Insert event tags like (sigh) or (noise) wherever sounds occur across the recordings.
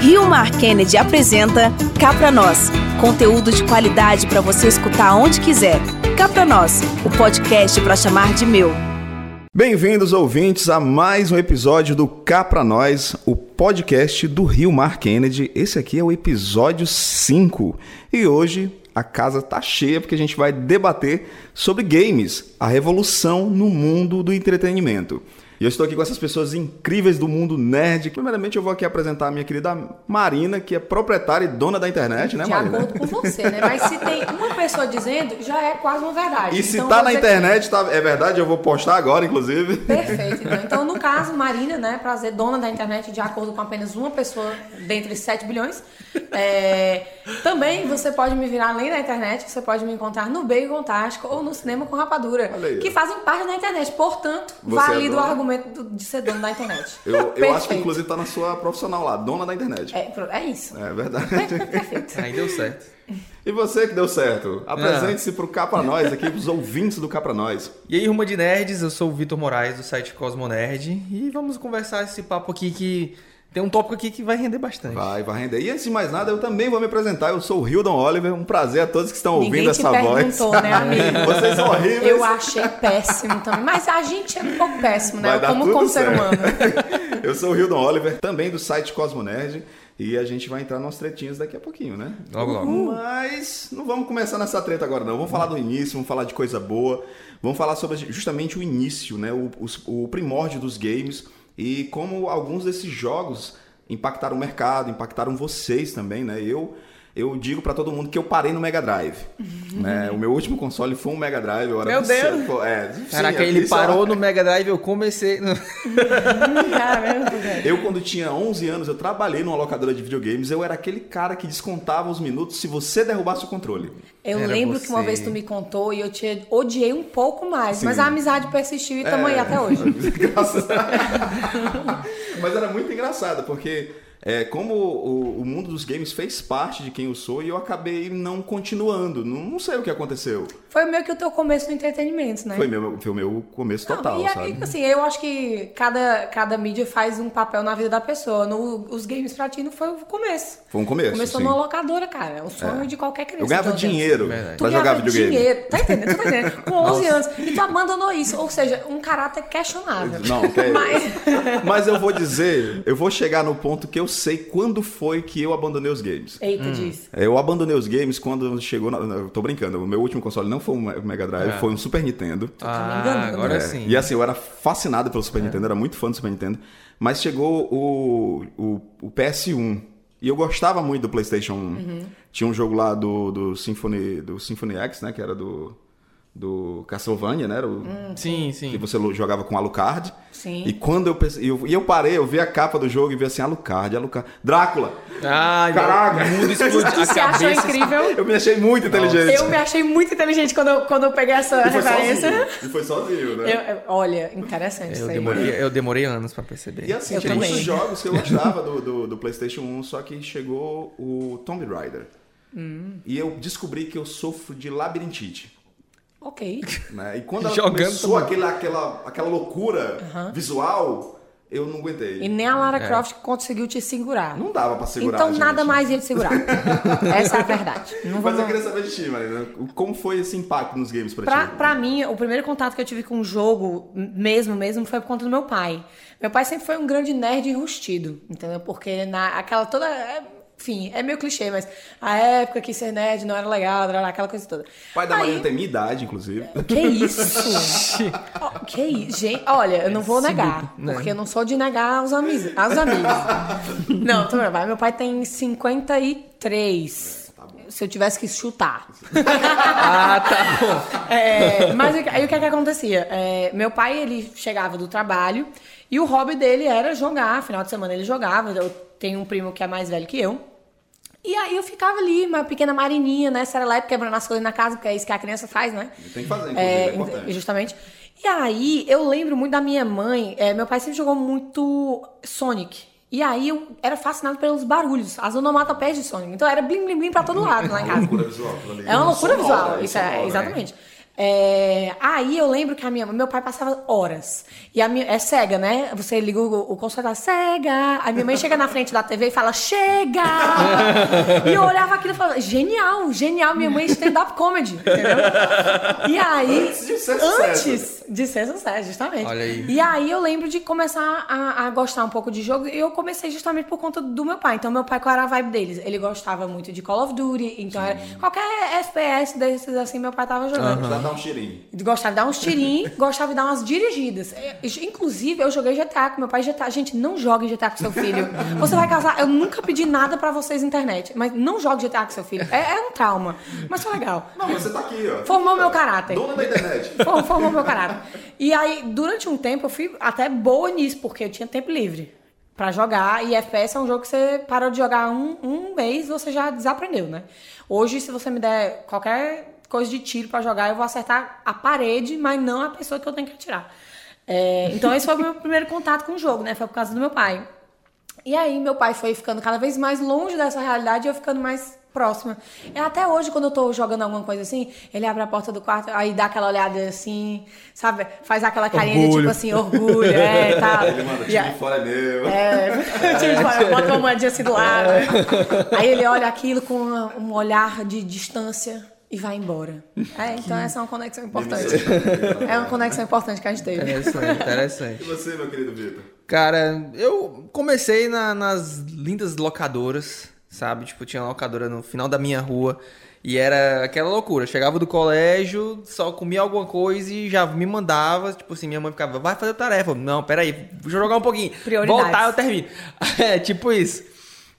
Rio Mar Kennedy apresenta Cá Pra Nós, conteúdo de qualidade para você escutar onde quiser. Cá Pra Nós, o podcast para chamar de meu. Bem-vindos, ouvintes, a mais um episódio do Cá Pra Nós, o podcast do Rio Mar Kennedy. Esse aqui é o episódio 5 e hoje a casa tá cheia porque a gente vai debater sobre games, a revolução no mundo do entretenimento. E eu estou aqui com essas pessoas incríveis do mundo nerd. Primeiramente, eu vou aqui apresentar a minha querida Marina, que é proprietária e dona da internet, né, De Marina? acordo com você, né? Mas se tem uma pessoa dizendo, já é quase uma verdade. E se Então, tá na dizer que- internet, tá- é verdade, eu vou postar agora, inclusive. Perfeito. Então. então, no caso, Marina, né, prazer, dona da internet, de acordo com apenas uma pessoa dentre 7 bilhões. É, também você pode me virar além da internet, você pode me encontrar no Bacon Tático ou no Cinema com Rapadura, que fazem parte da internet. Portanto, Você é valido o dona? argumento do- de ser dono da internet. Eu, eu acho que inclusive tá na sua profissional lá, dona da internet. É, é isso. É verdade. Perfeito. Aí deu certo. E você que deu certo, apresente-se pro Cá Pra Nós, aqui pros ouvintes do Cá Pra Nós. E aí, Ruma de Nerds, eu sou o Vitor Moraes, do site Cosmo Nerd. E vamos conversar esse papo aqui que tem um tópico aqui que vai render bastante. Vai, vai render. E antes de mais nada, eu também vou me apresentar. Eu sou o Hildon Oliver. Um prazer a todos que estão Ninguém ouvindo te essa voz. né, amigo? (laughs) Vocês são horríveis. Eu achei péssimo também. Mas a gente é um pouco péssimo, né? Como, como ser humano. (laughs) eu sou o Hildon Oliver, também do site Cosmo Nerd. E a gente vai entrar nos tretinhos daqui a pouquinho, né? Logo, logo. Mas não vamos começar nessa treta agora, não. Vamos falar do início, vamos falar de coisa boa. Vamos falar sobre justamente o início, né? O, os- o primórdio dos games e como alguns desses jogos impactaram o mercado, impactaram vocês também, né? Eu, eu digo pra todo mundo que eu parei no Mega Drive. (laughs) né? O meu último console foi um Mega Drive. Eu era Meu Deus! pô, É, sim, Caraca, ele é parou uma- no Mega Drive, eu comecei. no- (laughs) velho. Eu, quando tinha 11 anos, eu trabalhei numa locadora de videogames. Eu era aquele cara que descontava os minutos se você derrubasse o controle. Eu Era lembro que uma você. vez tu me contou e eu te odiei um pouco mais, Sim. mas a amizade persistiu e estamos aí É, até hoje. (laughs) engraçado. Mas era muito engraçado, porque é, como o, o mundo dos games fez parte de quem eu sou e eu acabei não continuando. Não, não sei o que aconteceu. Foi meio que o teu começo do entretenimento, né? Foi meu, foi o meu começo Não, total, e sabe? assim, eu acho que cada, cada mídia faz um papel na vida da pessoa. No, os games pra ti não foi o começo. Foi um começo, Começou sim. numa locadora, cara. É o sonho de qualquer criança. Eu ganhava 11 anos. dinheiro Verdade. pra jogar videogame. dinheiro, tá entendendo? Tá entendendo? (laughs) Com 11 anos. E tu abandonou isso. Ou seja, um caráter questionável. Não, que é Mas... Mas eu vou dizer, eu vou chegar no ponto que eu sei quando foi que eu abandonei os games. Eita, diz. É, Eu abandonei os games quando chegou. Na, eu tô brincando, o meu último console não foi um Mega Drive, É. foi um Super Nintendo. tá me Ah, agora É, sim. E assim, eu era fascinado pelo Super Nintendo, era muito fã do Super Nintendo. Mas chegou o, o, o PS1. E eu gostava muito do PlayStation 1. Tinha um jogo lá do, do, Symphony, do Symphony X, né? Que era do, do Castlevania, né? Era o, Sim, Que sim. você jogava com Alucard. Sim. E quando eu, pense- eu, e eu parei, eu vi a capa do jogo e vi assim, Alucard, Alucard. Drácula! Ai, Caraca! o mundo (laughs) explodiu. Se achou cabeça. incrível? Eu me achei muito inteligente. Eu me achei muito inteligente quando eu, quando eu peguei essa E referência. sozinho. E foi sozinho, né? Eu- eu- olha, interessante isso Eu aí. demorei, eu demorei anos pra perceber. E assim, Eu tinha muitos jogos que eu gostava do, do, do PlayStation 1, só que chegou o Tomb Raider. Hum. E eu descobri que eu sofro de labirintite. Ok. Né? E quando ela Jogando começou também. aquele, aquela, aquela loucura visual, eu não aguentei. E nem a Lara Croft conseguiu te segurar. Não dava pra segurar. então gente. nada mais ia te segurar. (laughs) Essa é a verdade. Não Mas eu queria saber de ti, Marina. Como foi esse impacto nos games pra, Pra, ti? pra mim, o primeiro contato que eu tive com o jogo, mesmo, mesmo, foi por conta do meu pai. Meu pai sempre foi um grande nerd enrustido, entendeu? Porque na, aquela toda... é, Enfim, é meio clichê, mas a época que ser nerd não era legal, era aquela coisa toda. O pai da Aí- Marina tem minha idade, inclusive. Que isso? (laughs) Que isso? Gente, olha, eu não vou negar, né? porque eu não sou de negar aos amigos. Aos amigos. (laughs) não, tô brincando. Meu pai tem 53. Se eu tivesse que chutar. (laughs) Ah, tá bom. É, mas o que- aí o que é que acontecia? É, meu pai, ele chegava do trabalho e o hobby dele era jogar. Final de semana ele jogava. Eu tenho um primo que é mais velho que eu. E aí eu ficava ali, uma pequena marininha, né? Serelepe, quebrando as coisas na casa, porque é isso que a criança faz, né? Tem que fazer, é, importante. justamente. E aí, eu lembro muito da minha mãe. é, meu pai sempre jogou muito Sonic. E aí, eu era fascinado pelos barulhos, as onomatopeias de Sonic. Então, era blim, blim, blim pra todo lado lá em É uma casa. loucura visual. aquilo ali. É uma loucura visual, isso é, exatamente. É, aí eu lembro que a minha, meu pai passava horas. E a minha, é cega, né? Você liga o, o console da cega. A minha mãe chega na frente da TV e fala, chega! (laughs) e eu olhava aquilo e falava, genial, genial, minha mãe é stand-up comedy, entendeu? E aí. Antes de ser sucesso. Antes de ser sucesso, justamente. Olha aí. E aí eu lembro de começar a, a gostar um pouco de jogo. E eu comecei justamente por conta do meu pai. Então, meu pai, qual era a vibe deles? Ele gostava muito de Call of Duty. Então, era, qualquer FPS desses assim, meu pai tava jogando. Já dá um cheirinho. Gostava de dar uns tirinhos, (laughs) gostava de dar umas dirigidas. É, Inclusive, eu joguei GTA com meu pai GTA. Gente, não jogue GTA com seu filho. (laughs) Você vai casar. Eu nunca pedi nada pra vocês na internet, mas não jogue GTA com seu filho. É, é um trauma. Mas foi legal. Não, mas você tá aqui, ó. Formou meu caráter. Dona da internet. For- Formou meu caráter. E aí, durante um tempo, eu fui até boa nisso, porque eu tinha tempo livre pra jogar. E FPS é um jogo que você parou de jogar um, um mês, você já desaprendeu, né? Hoje, se você me der qualquer coisa de tiro pra jogar, eu vou acertar a parede, mas não a pessoa que eu tenho que atirar. É, então, esse foi o meu primeiro contato com o jogo, né? Foi por causa do meu pai. E aí, meu pai foi ficando cada vez mais longe dessa realidade e eu ficando mais próxima. E até hoje, quando eu tô jogando alguma coisa assim, ele abre a porta do quarto, aí dá aquela olhada assim, sabe? Faz aquela carinha de Orgulho. tipo assim, orgulho, é, (laughs) tá. Ele manda, time aí- de fora é meu. é, (laughs) time de fora, bota uma moedinha assim do lado. Aí ele olha aquilo com uma- um olhar de distância e vai embora. É, então essa é uma conexão importante. É uma conexão importante que a gente teve. Interessante, interessante. E você, meu querido Vitor? Cara, eu comecei na- nas lindas locadoras, sabe? Tipo, tinha uma locadora no final da minha rua. E era aquela loucura. Chegava do colégio, só comia alguma coisa e já me mandava. Tipo assim, minha mãe ficava, vai fazer tarefa. Não, peraí, deixa eu jogar um pouquinho. Prioridades. Voltar, eu termino. (laughs) É, tipo isso.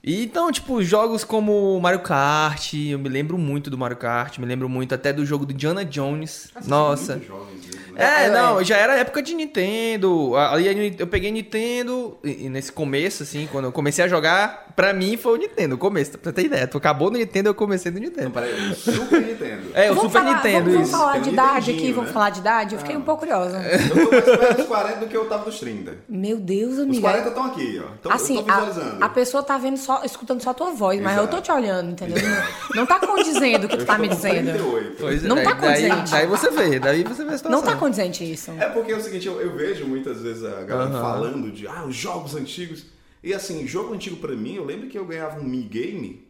E então, tipo, jogos como Mario Kart, eu me lembro muito do Mario Kart, me lembro muito até do jogo do Diana Jones. Nossa. Jovens né? É, É, não, já era época de Nintendo. Ali eu peguei Nintendo e nesse começo, assim, quando eu comecei a jogar, pra mim foi o Nintendo, o começo, pra você ter ideia. Tu acabou no Nintendo, eu comecei no Não, Nintendo. peraí, o Super Nintendo. É, o Vamos Super falar- Nintendo, vamos, vamos isso. falar de idade aqui, vamos né? falar de idade? Eu fiquei um pouco curiosa. Eu tô mais perto dos 40 do que eu tava dos 30. Meu Deus, Os amiga. 40 estão aqui, ó. Assim, eu tô visualizando. a, a pessoa tá vendo só, escutando só a tua voz, mas Exato. eu tô te olhando, entendeu? Não, (laughs) não tá condizendo o que tu tá me dizendo. 38. Pois é, Não tá daí- daí, condizente. daí você vê, daí você vê a situação. Não tá condizente isso. É porque é o seguinte, eu, eu vejo muitas vezes a galera Aham. falando de ah, os jogos antigos. E assim, jogo antigo pra mim, eu lembro que eu ganhava um minigame.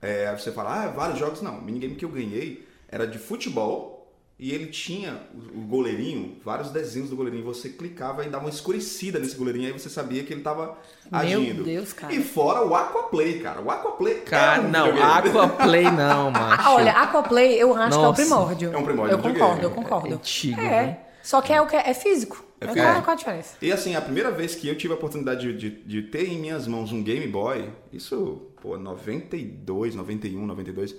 É, você fala, ah, vários jogos. Não, o minigame que eu ganhei era de futebol. E ele tinha o, goleirinho, vários desenhos do goleirinho. Você clicava e dava uma escurecida nesse goleirinho. Aí você sabia que ele tava Meu agindo. Deus, cara. E fora o Aquaplay, cara. O Aquaplay Cara, é um não. Aquaplay (laughs) não, macho. Ah, olha, Aquaplay eu acho que é o Nossa. primórdio. É um primórdio Eu de concordo, eu concordo. É antigo, É. né? Só que é o que é físico. É físico. qual, qual a diferença? E assim, a primeira vez que eu tive a oportunidade de, de, de ter em minhas mãos um Game Boy, isso, pô, 92, 91, 92.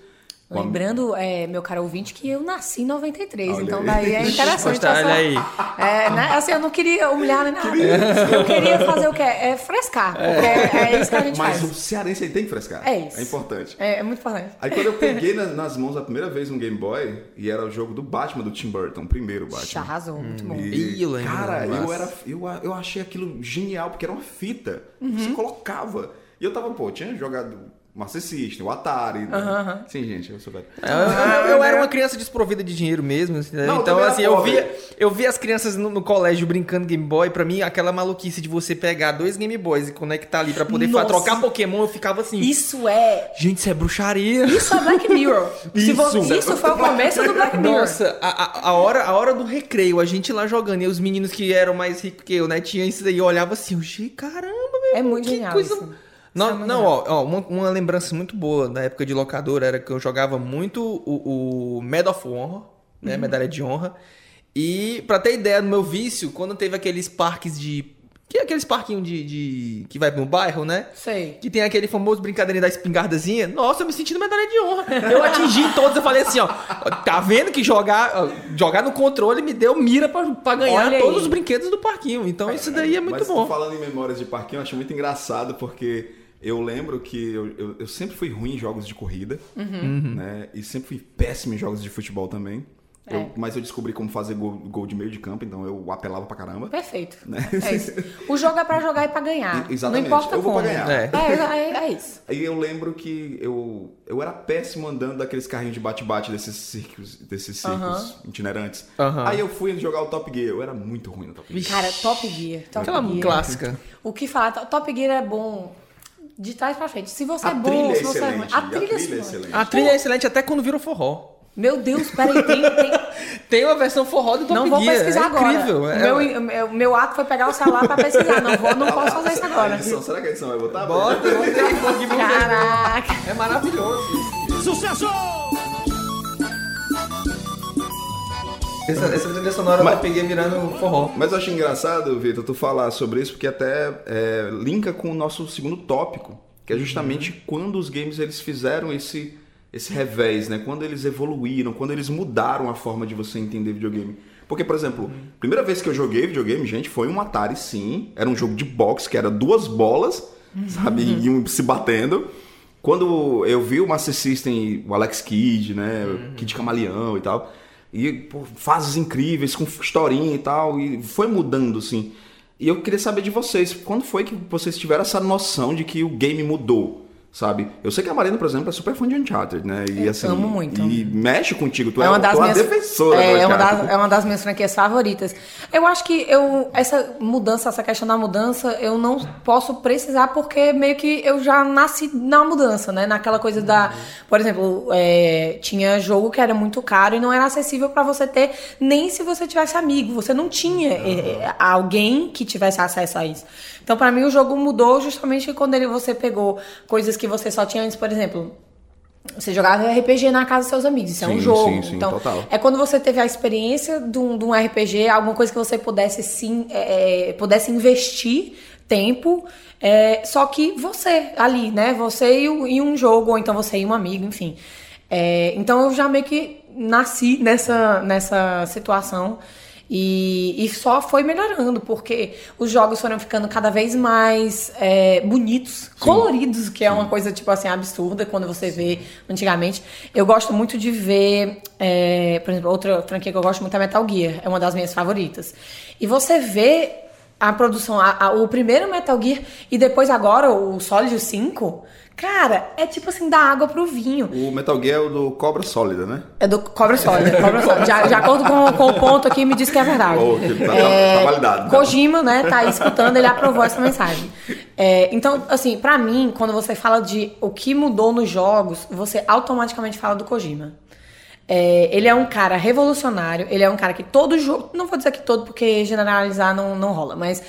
Lembrando, é, meu caro ouvinte, que eu nasci em 93, Olha então aí. daí é interessante. Mostra, essa- olha aí. É, né? Assim, eu não queria humilhar nem nada. Eu queria fazer o quê? É frescar. Porque é, é isso que a gente Mas faz. o cearense ele tem que frescar. É isso. É importante. É, é muito importante. Aí quando eu peguei (laughs) na- nas mãos a primeira vez um Game Boy, e era o jogo do Batman, do Tim Burton, o primeiro Já Batman. arrasou, muito bom. E, Ih, eu lembro, cara, eu, era, eu, eu achei aquilo genial, porque era uma fita. Uhum. Você colocava. E eu tava, pô, eu tinha jogado Master System, o Atari. né? Sim, gente, eu sou velho. Eu, eu- eu era uma criança desprovida de dinheiro mesmo, assim, né? Não, eu então era assim, eu pobre. via, eu via as crianças no, no colégio brincando Game Boy, pra mim aquela maluquice de você pegar dois Game Boys e conectar ali pra poder Nossa. trocar Pokémon, eu ficava assim, Isso é. gente, isso é bruxaria. Isso é Black Mirror. (laughs) Isso. você- isso foi o começo do Black Mirror. Nossa, a, a, a hora, a hora do recreio, a gente lá jogando, e os meninos que eram mais ricos que eu, né, tinha isso daí, eu olhava assim, eu, "Gente, caramba, meu, É muito que genial coisa... isso. Não, é não ó, ó, uma, uma lembrança muito boa da época de locadora era que eu jogava muito o, o Medal of Honor, né, medalha de honra, e pra ter ideia do meu vício, quando teve aqueles parques de... Que é aqueles parquinhos de, de... que vai no bairro, né? Sei. Que tem aquele famoso brincadeirinha da espingardazinha. Nossa, eu me senti no medalha de honra. Eu atingi todos, eu falei assim, ó. Tá vendo que jogar, jogar no controle me deu mira pra, pra ganhar Olha aí. todos os brinquedos do parquinho. Então isso daí é muito Mas bom. falando em memórias de parquinho, eu acho muito engraçado porque eu lembro que eu, eu, eu sempre fui ruim em jogos de corrida, Uhum. né? E sempre fui péssimo em jogos de futebol também. É. Eu- mas eu descobri como fazer gol, gol de meio de campo, então eu apelava pra caramba. Perfeito. Né? É isso. O jogo é pra jogar e pra ganhar. E- exatamente. Não importa Eu vou como. pra ganhar. É. É, é, é isso. Aí eu lembro que eu, eu era péssimo andando daqueles carrinhos de bate-bate desses circos, desses circos itinerantes. Aí eu fui jogar o Top Gear, eu era muito ruim no Top Gear. Cara, Top Gear. Top Aquela Gear. clássica. O que falar? To- Top Gear é bom de trás pra frente. Se você A é bom, é se você é ruim. excelente, A a trilha, trilha é é excelente. A trilha é excelente até quando vira o forró. Meu Deus, peraí, tem, tem... (laughs) Tem uma versão forró do Top Não vou Gear. pesquisar é agora. incrível. É- meu, meu, meu ato foi pegar o celular pra pesquisar. Não, vou, não posso fazer isso agora. edição, será que a edição vai botar? Bota, bota. Caraca. É maravilhoso. Sucesso! Essa, essa trilha sonora Mas- eu peguei virando forró. Mas eu acho engraçado, Vitor, tu falar sobre isso, porque até é, linka com o nosso segundo tópico, que é justamente quando os games eles fizeram esse, esse revés, né? Quando eles evoluíram, quando eles mudaram a forma de você entender videogame. Porque, por exemplo, a primeira vez que eu joguei videogame, gente, foi um Atari, sim. Era um jogo de boxe, que era duas bolas, sabe? E iam se batendo. Quando eu vi o Master System, o Alex Kidd, né? O Kid Camaleão e tal. E pô, fases incríveis, com historinha e tal. E foi mudando, assim. E eu queria saber de vocês, quando foi que vocês tiveram essa noção de que o game mudou? Sabe? Eu sei que a Marina, por exemplo, é super fã de Uncharted, né? E, Eu assim, amo muito. E mexe contigo. Tu é, É uma das é minhas, defensora é, é uma das, é uma das minhas franquias favoritas. Eu acho que eu essa mudança, essa questão da mudança, eu não posso precisar porque meio que eu já nasci na mudança, né? Naquela coisa da, por exemplo, é, tinha jogo que era muito caro e não era acessível pra você ter nem se você tivesse amigo. Você não tinha é, alguém que tivesse acesso a isso. Então, pra mim, o jogo mudou justamente quando ele, você pegou coisas que você só tinha antes, por exemplo. Você jogava RPG na casa dos seus amigos, isso é um Sim, jogo. sim, sim, então, total. é quando você teve a experiência de um, de um RPG, alguma coisa que você pudesse sim, é, é, pudesse investir tempo, é, só que você ali, né? Você e, e um jogo, ou então você e um amigo, enfim. É, então eu já meio que nasci nessa, nessa situação. E, e só foi melhorando, porque os jogos foram ficando cada vez mais é, bonitos, coloridos, que é uma coisa, tipo assim, absurda quando você vê antigamente. Eu gosto muito de ver, é, por exemplo, outra franquia que eu gosto muito é Metal Gear, é uma das minhas favoritas. E você vê a produção, a- a- o primeiro Metal Gear e depois agora o Solid 5, cara, é tipo assim, da água pro vinho. O Metal Gear é o do Cobra Sólida, né? É do Cobra Sólida. Cobra Sólida. De, de acordo com, com o ponto aqui, me diz que é verdade. Oh, que tá- tá- É, tá validado. Kojima, né, tá aí escutando, ele aprovou essa mensagem. É, então, assim, pra mim, quando você fala de o que mudou nos jogos, você automaticamente fala do Kojima. É, ele é um cara revolucionário, ele é um cara que todo jogo. Não vou dizer que todo, porque generalizar não, não rola, mas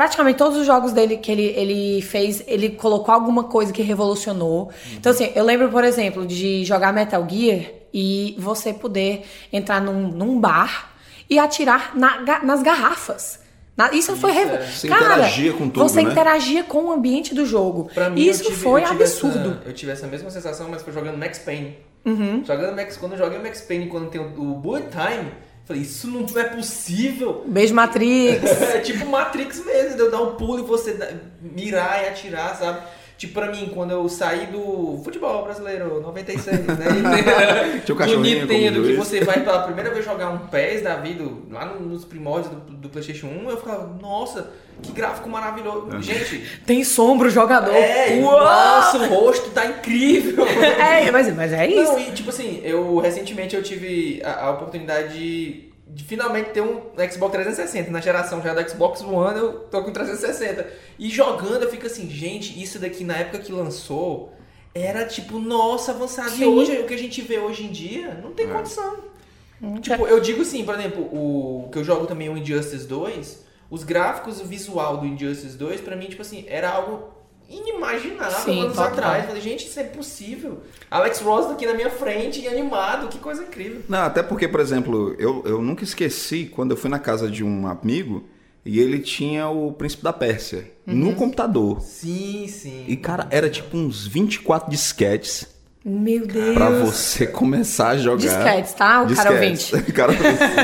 praticamente todos os jogos dele que ele, ele fez, ele colocou alguma coisa que revolucionou. Então, assim, eu lembro, por exemplo, de jogar Metal Gear e você poder entrar num, num bar e atirar na nas garrafas. Na- isso foi revo... Você Cara, interagia com tudo, Você né? interagia com o ambiente do jogo. Pra mim, eu isso tive- foi eu absurdo. essa- eu tive essa mesma sensação, mas foi jogando Max Payne. Uhum. Jogando Max, quando eu joguei o Max Payne, quando tem o, o Bullet Time, falei, isso não é possível. Beijo, Matrix. (laughs) É tipo Matrix mesmo, de eu dar um pulo e você mirar e atirar, sabe? Tipo, pra mim, quando eu saí do futebol brasileiro, 96, né? (laughs) Tinha o do cachorrinho Nintendo, que você vai pela primeira vez jogar um PES da vida, lá no- nos primórdios do, do Playstation 1, eu ficava, nossa, que gráfico maravilhoso. Gente, Tem sombra o jogador. é, nossa, o rosto tá incrível. (laughs) É, mas, mas é isso. Não, e tipo assim, eu recentemente eu tive a, a oportunidade de, de finalmente ter um Xbox 360. Na geração já do Xbox One, eu tô com 360. E jogando, eu fico assim, gente, isso daqui na época que lançou era tipo, nossa, avançado. E Sim. hoje, o que a gente vê hoje em dia, não tem condição. Tipo, eu digo assim, por exemplo, o que eu jogo também o Injustice 2, os gráficos, o visual do Injustice 2, pra mim, tipo assim, era algo inimaginável Sim, anos total. atrás. Falei, gente, isso é impossível. Alex Ross aqui na minha frente e animado, que coisa incrível. Não, até porque, por exemplo, eu, eu nunca esqueci quando eu fui na casa de um amigo e ele tinha o Príncipe da Pérsia Uhum. no computador. Sim, sim. E, cara, era tipo uns 24 disquetes Meu Deus. pra você começar a jogar. Disquetes, tá? O cara Disquetes. ouvinte. (laughs) cara,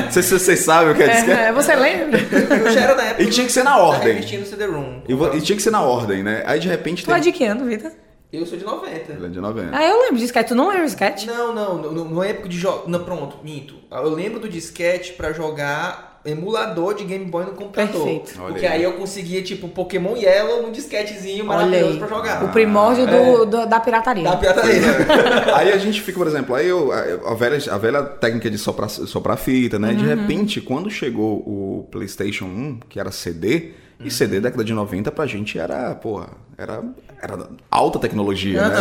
não sei se vocês sabem o que é disquete. É, você lembra? Eu já era na época. E tinha que ser na ordem. CD-ROM. E, tinha que ser na ordem, né? Aí de repente Tu é teve- de que ano, Vitor? Eu sou de 90. Ele é de 90. Ah, eu lembro de sketch. Tu não lembra de sketch? Não, não, no, no época de jogo. Não, pronto, minto. Eu lembro do disquete pra jogar emulador de Game Boy no computador. Perfeito. Olha Porque aí. aí eu conseguia, tipo, Pokémon Yellow num disquetezinho Olha maravilhoso aí. pra jogar. O primórdio do, do- da pirataria. Da pirataria. aí a gente fica, por exemplo, aí eu, a, velha, a velha técnica de soprar, soprar fita, né? De Uhum. repente, quando chegou o PlayStation 1, que era CD, e CD década de 90 pra gente era, porra, era, era alta tecnologia, né?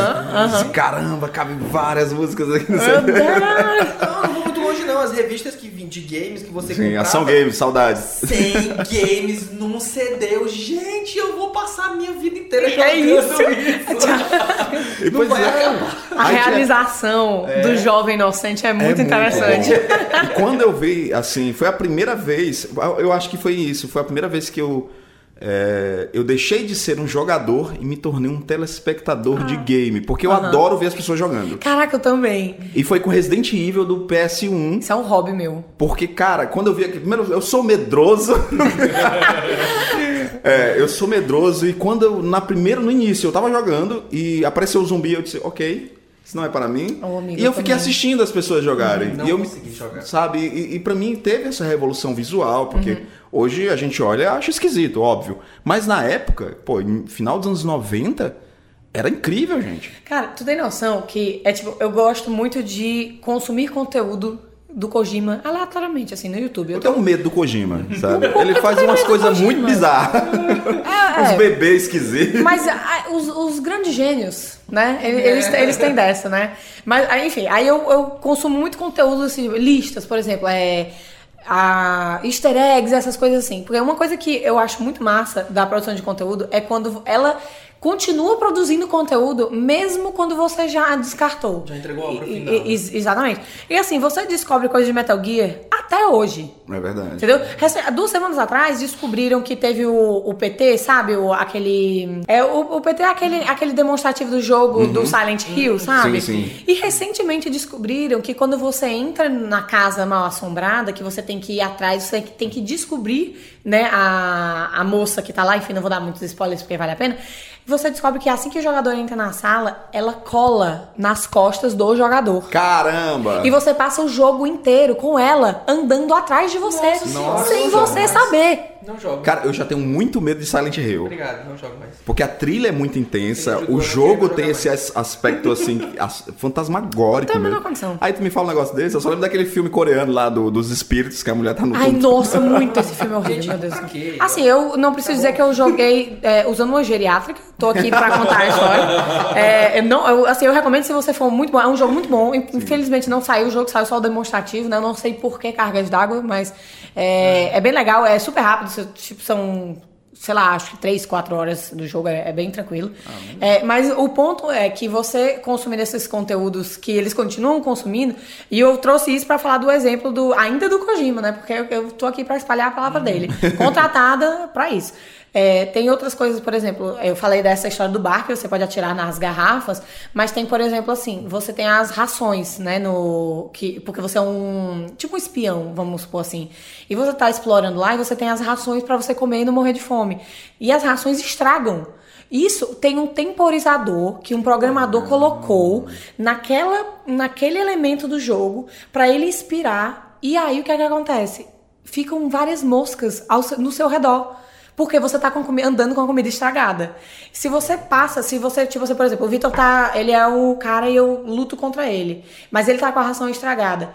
Disse, Caramba, cabe várias músicas aqui no CD. (laughs) As revistas que vim de games que você Sim, comprava... Ação Games, saudades. 100 (laughs) games num CD. Eu, gente, eu vou passar a minha vida inteira é jogando isso? (laughs) E, Não pois vai é. A realização do jovem inocente é muito É interessante. bom. E quando eu vi, assim, foi a primeira vez, eu acho que foi isso, foi a primeira vez que eu, é, eu deixei de ser um jogador e me tornei um telespectador de game, porque eu adoro ver as pessoas jogando. Caraca, eu também. E foi com Resident Evil do PS1, Isso é um hobby meu. porque, cara, quando eu vi aqui, primeiro, eu sou medroso. (laughs) É, eu sou medroso e quando eu, na primeira, no início, eu tava jogando e apareceu o zumbi, eu disse, ok, isso não é para mim. Ô, amigo, e eu eu fiquei também. assistindo as pessoas jogarem. Não e eu consegui jogar. Sabe, e, e para mim teve essa revolução visual, porque Uhum. Hoje a gente olha e acha esquisito, óbvio. Mas na época, pô, final dos anos 90, era incrível, gente. Cara, tu tem noção que é tipo, eu gosto muito de consumir conteúdo do Kojima aleatoriamente, assim, no YouTube. Eu Eu tenho medo do Kojima, (laughs) sabe? Ele faz umas coisas muito bizarras. (laughs) É, Uns é. bebês esquisitos. Mas ah, os, os grandes gênios, né? Eles, eles, eles têm dessa, né? Mas, enfim, aí eu, eu consumo muito conteúdo, assim, listas, por exemplo, é. A easter eggs, essas coisas assim. Porque uma coisa que eu acho muito massa da produção de conteúdo é quando ela continua produzindo conteúdo mesmo quando você já descartou. Já entregou a obra E- final, e- né? ex- exatamente. E assim, você descobre coisas de Metal Gear até hoje. É verdade. Entendeu? Recen- Duas semanas atrás descobriram que teve o, o PT, sabe? O, aquele. É, o, o PT é aquele, aquele demonstrativo do jogo do Silent Hill, sabe? Uhum. Sim, sim. E recentemente descobriram que quando você entra na casa mal assombrada, que você tem que ir atrás, você tem que descobrir, né, a, a moça que tá lá, enfim, não vou dar muitos spoilers porque vale a pena. Você descobre que assim que o jogador entra na sala, ela cola nas costas do jogador. Caramba! E você passa o jogo inteiro com ela andando atrás de você, Nossa sem Senhora. você saber. Não jogo. Cara, eu já tenho muito medo de Silent Hill. Obrigado, não jogo mais. Porque a trilha é muito intensa, o jogo tem esse as- aspecto assim, (laughs) as- fantasmagórico Não tem a mesmo. menor condição. Aí tu me fala um negócio desse, eu só lembro daquele filme coreano lá do- dos espíritos, que a mulher tá no Ai, nossa, muito esse filme é (laughs) horrível, Gente, meu Deus. Assim, eu não preciso dizer que eu joguei é, usando uma geriátrica. Tô aqui pra contar a história. É, eu não, eu, assim, eu recomendo se você for muito bom. É um jogo muito bom. Infelizmente não saiu o jogo, saiu só o demonstrativo, né? Eu não sei por que cargas d'água, mas é, é bem legal, é super rápido. Você- Tipo, são sei lá, acho que 3, 4 horas do jogo é, é bem tranquilo. É, mas o ponto é que você consumindo esses conteúdos que eles continuam consumindo, e eu trouxe isso pra falar do exemplo do ainda do Kojima, né? Porque eu, eu tô aqui pra espalhar a palavra dele, (laughs) contratada pra isso. É, tem outras coisas, por exemplo, eu falei dessa história do bar que você pode atirar nas garrafas, mas tem, por exemplo, assim, você tem as rações, né, no que porque você é um tipo um espião, vamos supor assim. E você tá explorando lá e você tem as rações pra você comer e não morrer de fome. E as rações estragam. Isso tem um temporizador que um programador colocou naquela, naquele elemento do jogo pra ele expirar. E aí o que é que acontece? Ficam várias moscas ao no seu redor. Porque você tá com andando com a comida estragada. Se você passa, se você, tipo, você, por exemplo, o Vitor tá. Ele é o cara e eu luto contra ele. Mas ele tá com a ração estragada.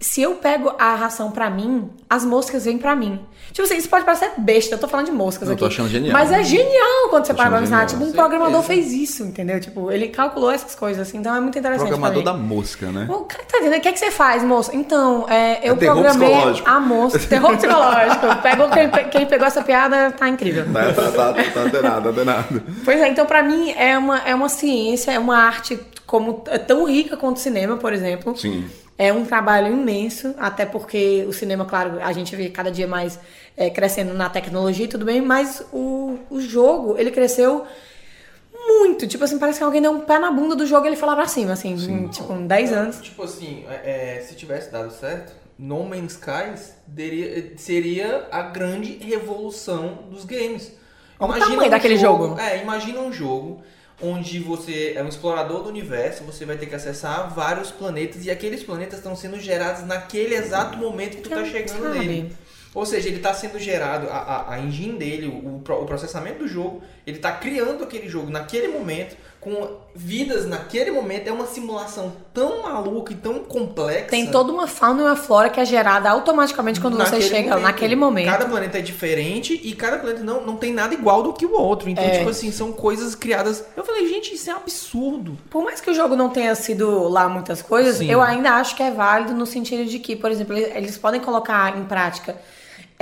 Se eu pego a ração pra mim, as moscas vêm pra mim. Tipo assim, isso pode parecer besta, eu tô falando de moscas Eu aqui. tô achando genial. Mas é genial quando você para pra pensar. Tipo, um Certeza. programador fez isso, entendeu? Tipo, ele calculou essas coisas, assim, então é muito interessante. Programador da mosca, né? O cara tá entendendo? O que, é que você faz, moça? Então, é, eu É programei a moça. Terror psicológico. Pegou, quem, quem pegou essa piada tá incrível. Tá, tá, tá, tá danado, danado. Pois é, então pra mim é uma, é uma ciência, é uma arte como é tão rica quanto o cinema, por exemplo. Sim. É um trabalho imenso, até porque o cinema, claro, a gente vê cada dia mais é, crescendo na tecnologia e tudo bem, mas o, o jogo, ele cresceu muito. Tipo assim, parece que alguém deu um pé na bunda do jogo e ele foi lá pra cima, assim, em, tipo, em 10 anos. Tipo assim, é, é, se tivesse dado certo, No Man's Skies deria- seria a grande revolução dos games. Olha o tamanho daquele jogo. É, imagina um jogo onde você é um explorador do universo, você vai ter que acessar vários planetas e aqueles planetas estão sendo gerados naquele exato momento que tu tá chegando Sabe? nele. Ou seja, ele está sendo gerado, a, a, a engine dele, o, o processamento do jogo, ele está criando aquele jogo naquele momento, com vidas naquele momento. É uma simulação tão maluca e tão complexa. Tem toda uma fauna e uma flora que é gerada automaticamente quando você chega momento. naquele momento. Cada planeta é diferente e cada planeta não, não tem nada igual do que o outro. Então, É. tipo assim, são coisas criadas. Eu falei, gente, isso é absurdo. Por mais que o jogo não tenha sido lá muitas coisas, Sim. eu ainda acho que é válido no sentido de que, por exemplo, eles podem colocar em prática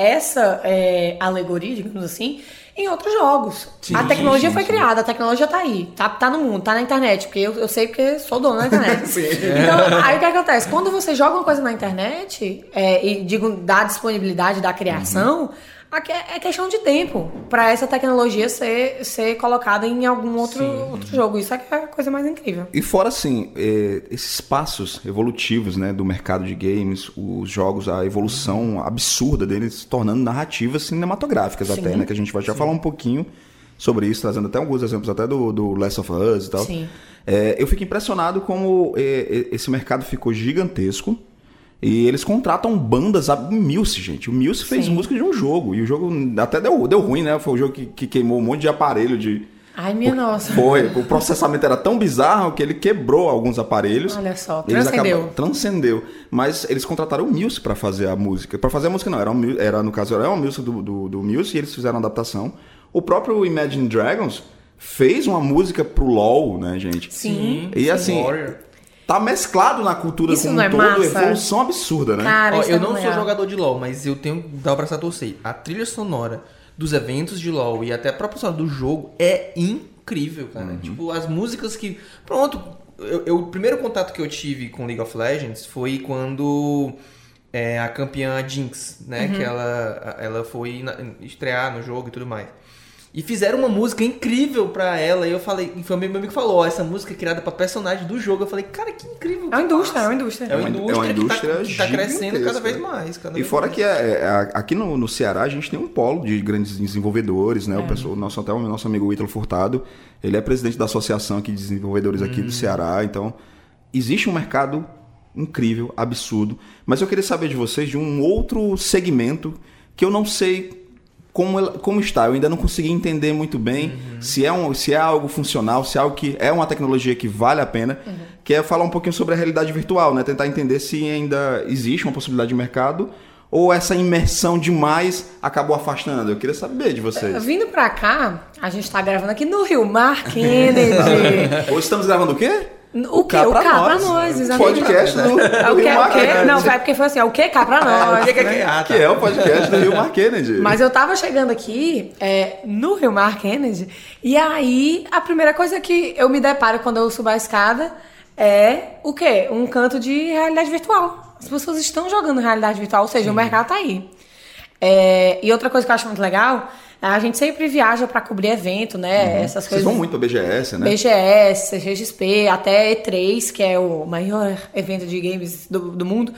essa é, alegoria, digamos assim, em outros jogos. Sim, a tecnologia sim, foi sim. criada, a tecnologia tá aí, tá, tá no mundo, tá na internet, porque eu, eu sei porque sou dona da internet. (laughs) Então, aí o que acontece? Quando você joga uma coisa na internet, é, e digo, dá disponibilidade da criação, aqui é, é questão de tempo para essa tecnologia ser, ser colocada em algum outro, outro jogo. Isso é que é a coisa mais incrível. E fora assim, é, esses passos evolutivos né, do mercado de games, os jogos, a evolução absurda deles se tornando narrativas cinematográficas Sim. até, né? Que a gente vai já falar um pouquinho sobre isso, trazendo até alguns exemplos até do, do Last of Us e tal. Sim. É, eu fico impressionado como esse mercado ficou gigantesco. E eles contratam bandas, a o Milce, gente. O Milce fez Sim. música de um jogo. E o jogo até deu, deu ruim, né? Foi o jogo que, que queimou um monte de aparelho de, Ai, minha nossa. foi, o processamento era tão bizarro que ele quebrou alguns aparelhos. Olha só, Eles transcendeu. acabam- transcendeu. Mas eles contrataram o Muse pra fazer a música. Pra fazer a música não, era, um era no caso era uma música do, do, do Muse e eles fizeram a adaptação. O próprio Imagine Dragons fez uma música pro LoL, né, gente? Sim. E assim, Warrior. Tá mesclado na cultura Isso como não um é todo, massa? evolução absurda, né? Cara, Ó, isso eu é não muito sou legal. jogador de LoL, mas eu tenho dar o braço a torcer. A trilha sonora dos eventos de LoL e até a própria sonora do jogo é incrível, cara. Uhum. Tipo, as músicas que. Pronto, eu, eu- o primeiro contato que eu tive com League of Legends foi quando é, a campeã Jinx, né? Uhum. Que ela, ela foi na- estrear no jogo e tudo mais. E fizeram uma música incrível pra ela. E eu falei, e foi meu amigo que falou: ó, essa música é criada pra personagem do jogo. Eu falei, cara, que incrível. É uma que indústria, é massa." uma indústria. É uma É uma- indústria, é uma que tá- indústria que tá, crescendo cada vez mais. cada E vez fora mais. que é, é, aqui no, no Ceará a gente tem um polo de grandes desenvolvedores, né? O, pessoal, o nosso, até o nosso amigo Ítalo Furtado, ele é presidente da associação aqui de desenvolvedores aqui do Ceará, então existe um mercado incrível, absurdo. Mas eu queria saber de vocês de um outro segmento que eu não sei como, ela- como está. Eu ainda não consegui entender muito bem se, é um, se é algo funcional, se é algo que é uma tecnologia que vale a pena. Que é falar um pouquinho sobre a realidade virtual, né? Tentar entender se ainda existe uma possibilidade de mercado ou essa imersão demais acabou afastando. Eu queria saber de vocês. Vindo pra cá, a gente tá gravando aqui no Rio Mar Kennedy. (laughs) Hoje estamos gravando o quê? O que? O cá pra nós, exatamente. Podcast do, É do o que? Rio O que? Não, é porque foi assim, é o que cá pra nós. O que que é né? que ah, Que é o podcast do Rio Mar Kennedy. Mas eu tava chegando aqui é, no Rio Mar Kennedy, e aí a primeira coisa que eu me deparo quando eu subo a escada é o quê? Um canto de realidade virtual. As pessoas estão jogando realidade virtual, ou seja, o mercado tá aí. É, e outra coisa que eu acho muito legal, a gente sempre viaja pra cobrir evento, né? Essas Vocês coisas. vão muito pra BGS, né? BGS, CXP, até E3, que é o maior evento de games do, do mundo.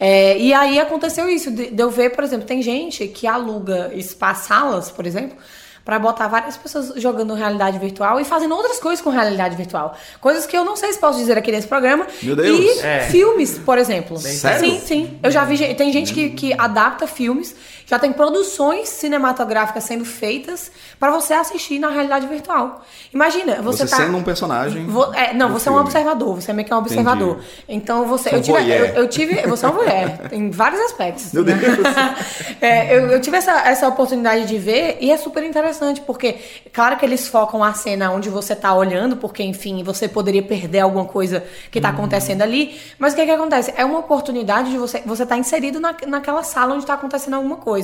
É, e aí aconteceu isso, de, de eu ver, por exemplo, tem gente que aluga espaço, salas, por exemplo, pra botar várias pessoas jogando realidade virtual e fazendo outras coisas com realidade virtual. Coisas que eu não sei se posso dizer aqui nesse programa. Meu Deus. E É. filmes, por exemplo. Sério? Sim, sim. Eu já vi, tem gente que, que adapta filmes, já tem produções cinematográficas sendo feitas pra você assistir na realidade virtual. Imagina, você, Você tá sendo um personagem. Vo- é, não, você é um filme. observador, você é meio que um observador. Então você. É Eu um tive, eu, eu tive. Você é um mulher, (laughs) em vários aspectos. Meu Deus. (laughs) É, eu, eu tive essa, essa oportunidade de ver e é super interessante, porque, claro que eles focam a cena onde você tá olhando, porque, enfim, você poderia perder alguma coisa que tá acontecendo ali. Mas o que que acontece? É uma oportunidade de você. Você tá inserido na, naquela sala onde tá acontecendo alguma coisa.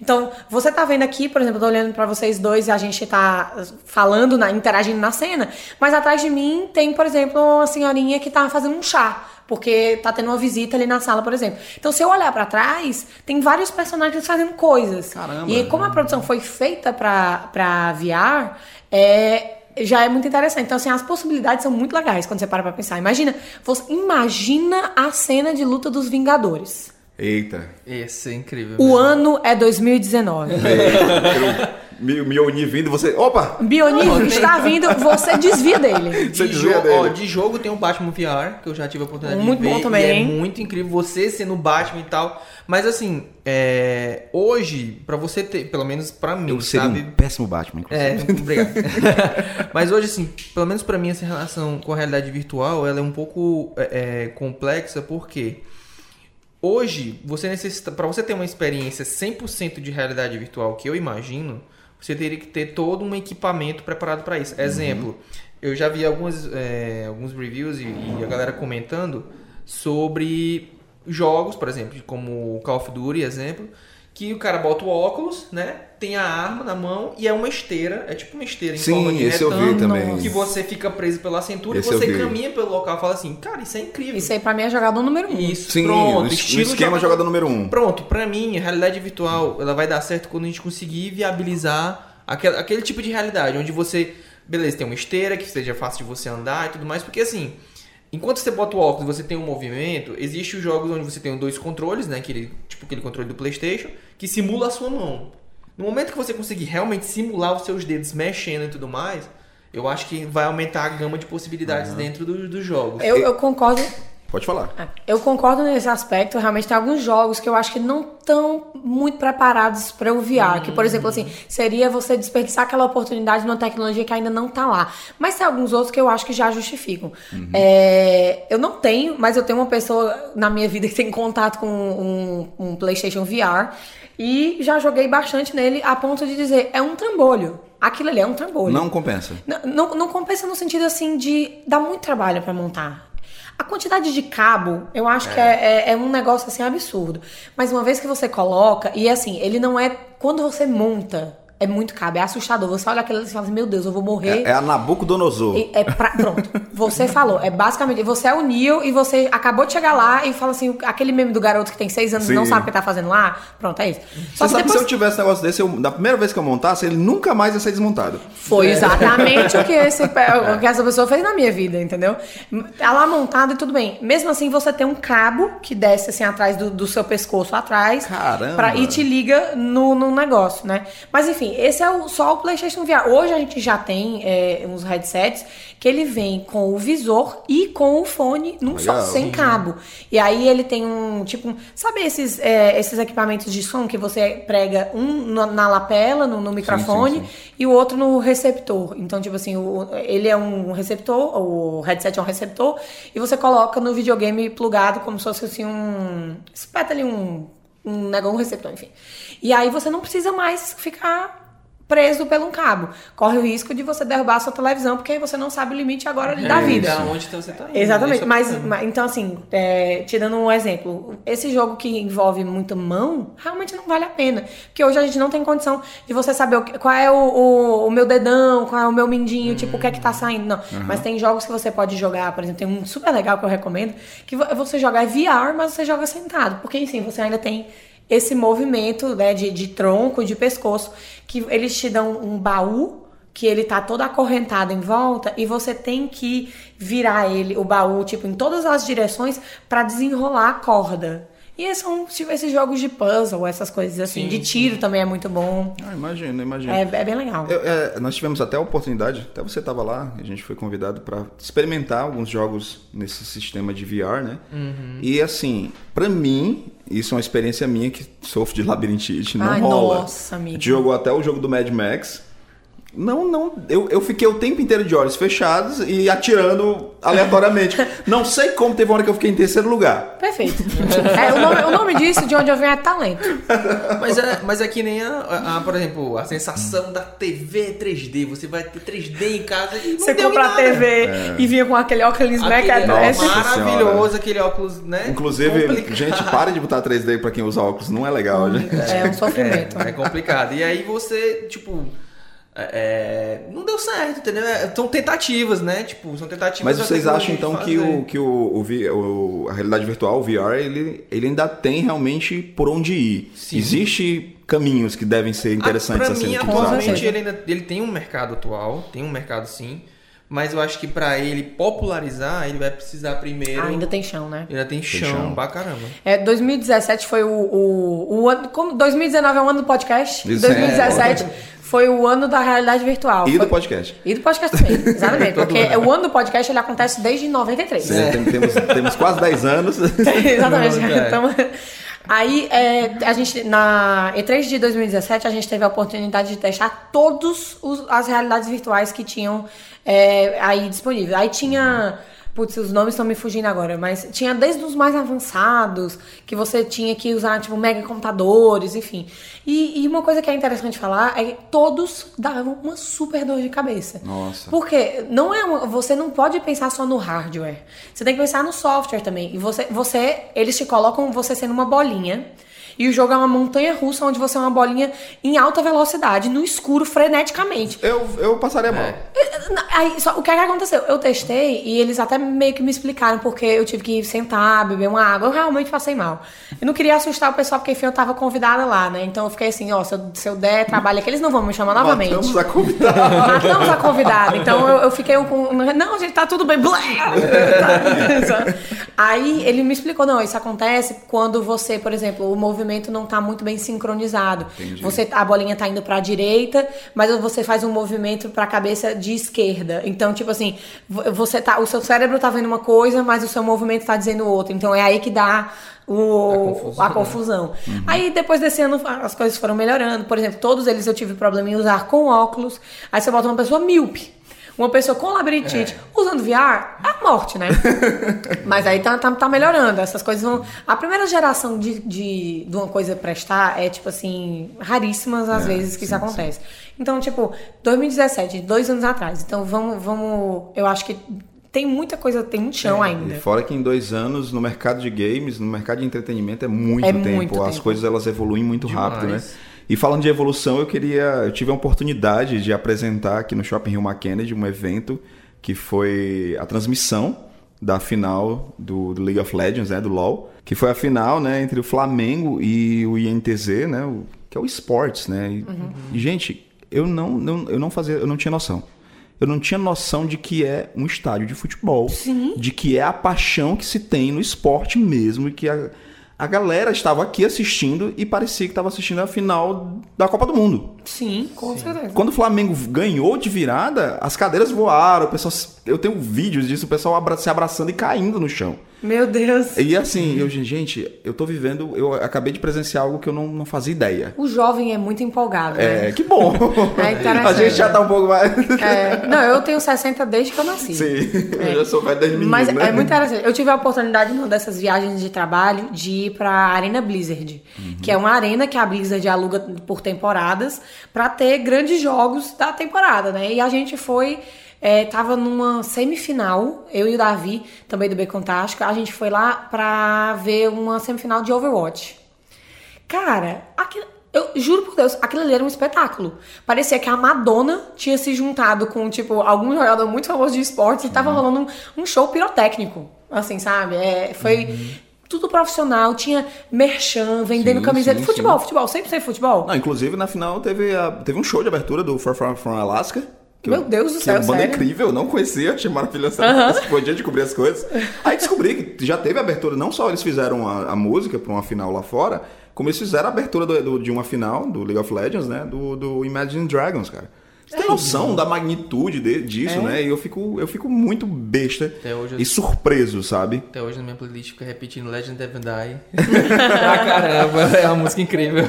Então, você tá vendo aqui, por exemplo, eu tô olhando pra vocês dois e a gente tá falando, na- interagindo na cena, mas atrás de mim tem, por exemplo, uma senhorinha que tá fazendo um chá porque tá tendo uma visita ali na sala, por exemplo. Então, se eu olhar pra trás, tem vários personagens fazendo coisas. Caramba. E como a produção foi feita pra, pra VR, é, já é muito interessante. Então, assim, as possibilidades são muito legais quando você para pra pensar. Imagina, você imagina a cena de luta dos Vingadores. Eita. Esse é incrível. O ano é 2019. Mi- Mioni vindo, você. Opa! Bionir está vindo, você desvia (laughs) dele. Você de, desvia jo- dele. ó, de jogo tem o Batman VR, que eu já tive a oportunidade Muito de ver. bom também, e é hein? muito incrível você sendo Batman e tal. Mas assim, é, hoje, pra você ter, pelo menos pra mim, Eu seria sabe? um péssimo Batman, É, inclusive. (laughs) obrigado. (laughs) Mas hoje, assim, pelo menos pra mim, essa relação com a realidade virtual, ela é um pouco é, é, complexa, porque hoje, você necessita, para você ter uma experiência 100% de realidade virtual, que eu imagino, você teria que ter todo um equipamento preparado para isso. Exemplo, eu já vi algumas, é, alguns reviews e, e a galera comentando sobre jogos, por exemplo, como Call of Duty, exemplo, que o cara bota o óculos, né? Tem a arma na mão e é uma esteira, é tipo uma esteira em Sim, forma de esse eu vi retângulo, também. que você fica preso pela cintura Esse e você caminha pelo local e fala assim, cara, isso é incrível. Isso aí pra mim é jogador número um. Isso, Sim, pronto, o es- o estilo esquema jogador número um. Pronto, pra mim, a realidade virtual, ela vai dar certo quando a gente conseguir viabilizar aquele, aquele tipo de realidade, onde você, beleza, tem uma esteira que seja fácil de você andar e tudo mais, porque assim, enquanto você bota o óculos e você tem um movimento, existem os jogos onde você tem dois controles, né, aquele, tipo aquele controle do Playstation, que simula a sua mão. No momento que você conseguir realmente simular os seus dedos mexendo e tudo mais, eu acho que vai aumentar a gama de possibilidades dentro do- dos jogos. Eu, eu concordo. Pode falar. É, Eu concordo nesse aspecto. Realmente tem alguns jogos que eu acho que não estão muito preparados para o VR. Que, por exemplo, assim, seria você desperdiçar aquela oportunidade numa tecnologia que ainda não tá lá. Mas tem alguns outros que eu acho que já justificam. É, eu não tenho, mas eu tenho uma pessoa na minha vida que tem contato com um, um PlayStation VR. E já joguei bastante nele a ponto de dizer, é um trambolho. Aquilo ali é um trambolho. Não compensa. Não, não, não compensa no sentido assim de dar muito trabalho pra montar. A quantidade de cabo, eu acho que é, é, é um negócio assim absurdo. Mas uma vez que você coloca, e assim, ele não é. Quando você monta, é muito cabo, é assustador. Você olha aquilo e fala assim, meu Deus, eu vou morrer. É, é a Nabucodonosor. E É pra- pronto, você falou. É basicamente, você é o Neo e você acabou de chegar lá e fala assim, aquele meme do garoto que tem seis anos e não sabe o que tá fazendo lá. Pronto, é isso. Você Só que sabe que depois se eu tivesse um negócio desse, eu, da primeira vez que eu montasse, ele nunca mais ia ser desmontado. Foi exatamente o que, (laughs) esse, o que essa pessoa fez na minha vida, entendeu? Tá lá montado e tudo bem. Mesmo assim, você tem um cabo que desce assim atrás do, do seu pescoço atrás. Caramba! Pra, e te liga no, no negócio, né? Mas enfim, esse é o, só o PlayStation VR. Hoje a gente já tem é, uns headsets que ele vem com o visor e com o fone num só, sem cabo. E aí ele tem um, tipo, um- sabe esses, é, esses equipamentos de som que você prega um na, na lapela, no, no microfone, sim, sim. e o outro no receptor. Então, tipo assim, o- ele é um receptor, o headset é um receptor, e você coloca no videogame plugado como se fosse assim um. Espeta ali um, um negócio, um receptor, enfim. E aí você não precisa mais ficar preso pelo um cabo. Corre o risco de você derrubar a sua televisão, porque aí você não sabe o limite agora da vida. Da onde então você tá indo. Exatamente, é mas, mas- então assim, é, te dando um exemplo, esse jogo que envolve muita mão, realmente não vale a pena, porque hoje a gente não tem condição de você saber o que- qual é o, o, o meu dedão, qual é o meu mindinho, tipo, o que é que tá saindo, não. Mas tem jogos que você pode jogar, por exemplo, tem um super legal que eu recomendo, que vo- você jogar é VR, mas você joga sentado, porque assim, você ainda tem esse movimento né, de, de tronco, de pescoço, que eles te dão um baú que ele tá todo acorrentado em volta e você tem que virar ele, o baú, tipo, em todas as direções pra desenrolar a corda. E são tipo, esses jogos de puzzle, essas coisas assim. Sim, de tiro também é muito bom. Ah, imagino, imagino. É, é bem legal. Eu- é, nós tivemos até a oportunidade, até você estava lá, a gente foi convidado para experimentar alguns jogos nesse sistema de VR, né? Uhum. E assim, para mim, isso é uma experiência minha que sofro de labirintite, não Ai, rola. nossa, amigo. A gente jogou até o jogo do Mad Max. Não, não, eu, eu fiquei o tempo inteiro de olhos fechados e atirando aleatoriamente. (laughs) não sei como teve uma hora que eu fiquei em terceiro lugar. Perfeito. É, o, nome, o nome disso, de onde eu venho, é talento. Mas é, mas é que nem a, a- a, por exemplo, a sensação da TV 3D. Você vai ter 3D em casa e não Você deu em compra a. TV e vinha com aquele óculos Aquele Mac Nossa maravilhoso, aquele óculos, né? Inclusive, Complicado. gente, pare de botar 3D para quem usa óculos, não é legal, gente. É um sofrimento. É, é complicado. E aí você, tipo. É, não deu certo, entendeu? É, São tentativas, né? Tipo, são tentativas. Mas vocês acham então de que, fazer. o, que o, o o- a realidade virtual, o VR, ele, ele ainda tem realmente por onde ir? Sim. Existe caminhos que devem ser interessantes Ah, a pra mim, serem atualmente, utilizados? atualmente, ele ainda ele tem um mercado atual, tem um mercado sim, mas eu acho que pra ele popularizar, ele vai precisar primeiro. Ainda tem chão, né? Ainda tem chão, chão. pra caramba. É, 2017 foi o, o, o ano. Como 2019 é o ano do podcast. Isso, 2017 (laughs) foi o ano da realidade virtual. E Foi- do podcast. E do podcast também, (laughs) exatamente. porque o ano do podcast ele acontece desde 93. Sim, tem- temos, temos quase 10 anos. (laughs) Exatamente. Não, é. Então, aí, é, a gente, na E3 de 2017, a gente teve a oportunidade de testar todas as realidades virtuais que tinham é, aí disponíveis. Aí tinha. Putz, os nomes estão me fugindo agora, mas tinha desde os mais avançados, que você tinha que usar, tipo, mega computadores, enfim. E, e uma coisa que é interessante falar é que todos davam uma super dor de cabeça. Nossa. Porque não é uma- você não pode pensar só no hardware. Você tem que pensar no software também. E você, você eles te colocam você sendo uma bolinha. E o jogo é uma montanha russa onde você é uma bolinha em alta velocidade, no escuro, freneticamente. Eu, eu passaria mal. Aí, só, o que é que aconteceu? Eu testei e eles até meio que me explicaram porque eu tive que sentar, beber uma água. Eu realmente passei mal. Eu não queria assustar o pessoal porque enfim, eu tava convidada lá, né? Então eu fiquei assim, ó, se eu, se eu der trabalho aqui, eles não vão me chamar novamente. Matamos a convidada. (laughs) Matamos a convidada. Então eu, eu fiquei com. Não, gente, tá tudo bem. (laughs) Aí ele me explicou: não, isso acontece quando você, por exemplo, o movimento não tá muito bem sincronizado. Você, a bolinha tá indo pra direita, mas você faz um movimento pra cabeça de esquerda. Então, tipo assim, vo- você tá. O seu cérebro tá vendo uma coisa, mas o seu movimento tá dizendo outra. Então é aí que dá. O, A a confusão. confusão. Aí depois desse ano as coisas foram melhorando. Por exemplo, todos eles eu tive problema em usar com óculos. Aí você bota uma pessoa míope. Uma pessoa com labirintite usando VR, é a morte, né? (laughs) Mas aí tá, tá, tá melhorando. Essas coisas vão. A primeira geração de, de, de uma coisa prestar é, tipo assim, raríssimas às vezes que isso acontece. Então, tipo, 2017, dois anos atrás. Então vamos, vamos. Eu acho que tem muita coisa, tem muito chão ainda. E fora que em dois anos, no mercado de games, no mercado de entretenimento, é muito É tempo. muito As tempo. coisas elas evoluem muito rápido, né? E falando de evolução, eu queria. Eu tive a oportunidade de apresentar aqui no Shopping Rio Kennedy um evento que foi a transmissão da final do, do League of Legends, né? Do LoL. Que foi a final, né? Entre o Flamengo e o INTZ, né? O, que é o esportes, né? E, e, gente, eu não, não, eu não fazia, eu não tinha noção. Eu não tinha noção de que é um estádio de futebol. Sim. De que é a paixão que se tem no esporte mesmo. E que a, a galera estava aqui assistindo e parecia que estava assistindo a final da Copa do Mundo. Sim, com certeza. Quando o Flamengo ganhou de virada, as cadeiras voaram, o pessoal. Eu tenho vídeos disso, o pessoal abra- se abraçando e caindo no chão. Meu Deus. E assim, eu, gente, eu tô vivendo. Eu acabei de presenciar algo que eu não, não fazia ideia. O jovem é muito empolgado, né? É, que bom. (laughs) É. A gente já tá um pouco mais. É, não, eu tenho 60 desde que eu nasci. Sim, (laughs) eu já sou velho das meninas. Mas né? é muito interessante. Eu tive a oportunidade numa dessas viagens de trabalho de ir pra Arena Blizzard, que é uma arena que a Blizzard aluga por temporadas pra ter grandes jogos da temporada, né? E a gente foi. É, tava numa semifinal, eu e o Davi, também do Bacon Tático, a gente foi lá pra ver uma semifinal de Overwatch. Cara, aquilo, eu juro por Deus, aquilo ali era um espetáculo. Parecia que a Madonna tinha se juntado com, tipo, algum jogador muito famoso de esportes e tava rolando um, um show pirotécnico. Assim, sabe? É, foi tudo profissional, tinha merchan, vendendo Sim, camiseta. sim, futebol, sim. futebol, sempre sem futebol. Não, inclusive na final teve, a- teve um show de abertura do Far From, From Alaska. Meu eu- Deus do que é uma céu, banda sério? incrível, eu não conhecia, achei maravilhoso. Aham. (laughs) Esse Podia descobrir as coisas. Aí descobri que já teve abertura, não só eles fizeram a, a música pra uma final lá fora, como eles fizeram a abertura do- do- de uma final do League of Legends, né? Do, do Imagine Dragons, cara. Você tem noção da magnitude de- disso, É. né? E eu fico, eu fico muito besta Até hoje eu- e surpreso, sabe? Até hoje na minha playlist fica repetindo Legend Never Die. (laughs) ah, caramba, é uma música incrível.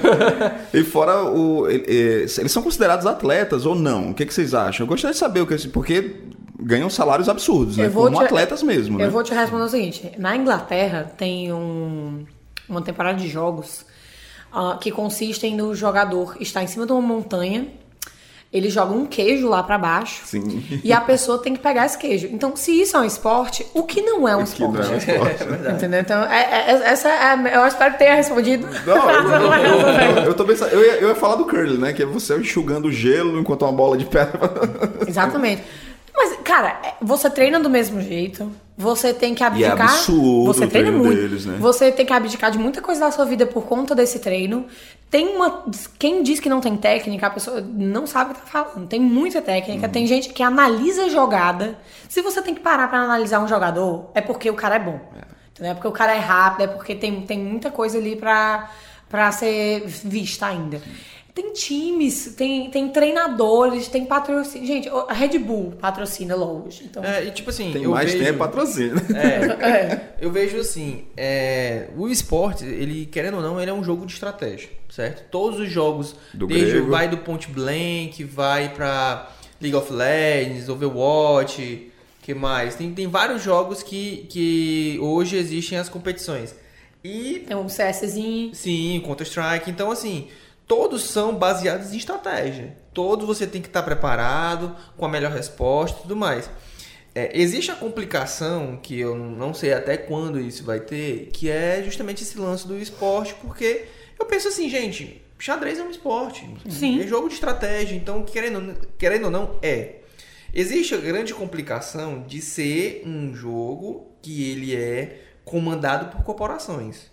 E fora o. Eles são considerados atletas ou não? O que, que vocês acham? Eu gostaria de saber o que. Porque ganham salários absurdos, né? Eu Como te- atletas mesmo, né? Eu vou te responder o seguinte: na Inglaterra tem um, uma temporada de jogos ah, que consistem no jogador estar em cima de uma montanha, ele joga um queijo lá pra baixo Sim. e a pessoa tem que pegar esse queijo. Então, se isso é um esporte, o que não é um Que não esporte? é um esporte. (laughs) Entendeu? Então, é- é- essa é eu espero que tenha respondido. Não, eu, (laughs) eu, eu, eu tô pensando. Eu ia, eu ia falar do curling, né? Que é você enxugando gelo enquanto uma bola de pedra. Exatamente. Mas, cara, é- você treina do mesmo jeito. Você tem que E é abdicar. absurdo você treina muito. deles, né? Você tem que abdicar de muita coisa da sua vida por conta desse treino. Tem uma. Quem diz que não tem técnica, a pessoa não sabe o que tá falando. Tem muita técnica. Uhum. Tem gente que analisa a jogada. Se você tem que parar pra analisar um jogador, é porque o cara é bom. Entendeu? É porque o cara é rápido, é porque tem, tem muita coisa ali pra, pra ser vista ainda. Tem times, tem, tem treinadores, tem patrocínio. Gente, a Red Bull patrocina Logos. Então, É, e tipo assim, Tem eu mais vejo... tempo patrocínio. (laughs) É, eu vejo assim, é, o esporte, ele, querendo ou não, ele é um jogo de estratégia, certo? Todos os jogos, Do desde grego. vai do Point Blank, vai pra League of Legends, Overwatch, que mais? Tem, tem vários jogos que, que hoje existem as competições. E tem um CSzinho. Sim, Counter-Strike. Então, assim, todos são baseados em estratégia. Todos você tem que estar preparado, com a melhor resposta e tudo mais. É, existe a complicação, que eu não sei até quando isso vai ter, que é justamente esse lance do esporte, porque eu penso assim, gente, xadrez é um esporte. Sim. É jogo de estratégia, então, querendo, querendo ou não, é. Existe a grande complicação de ser um jogo que ele é comandado por corporações.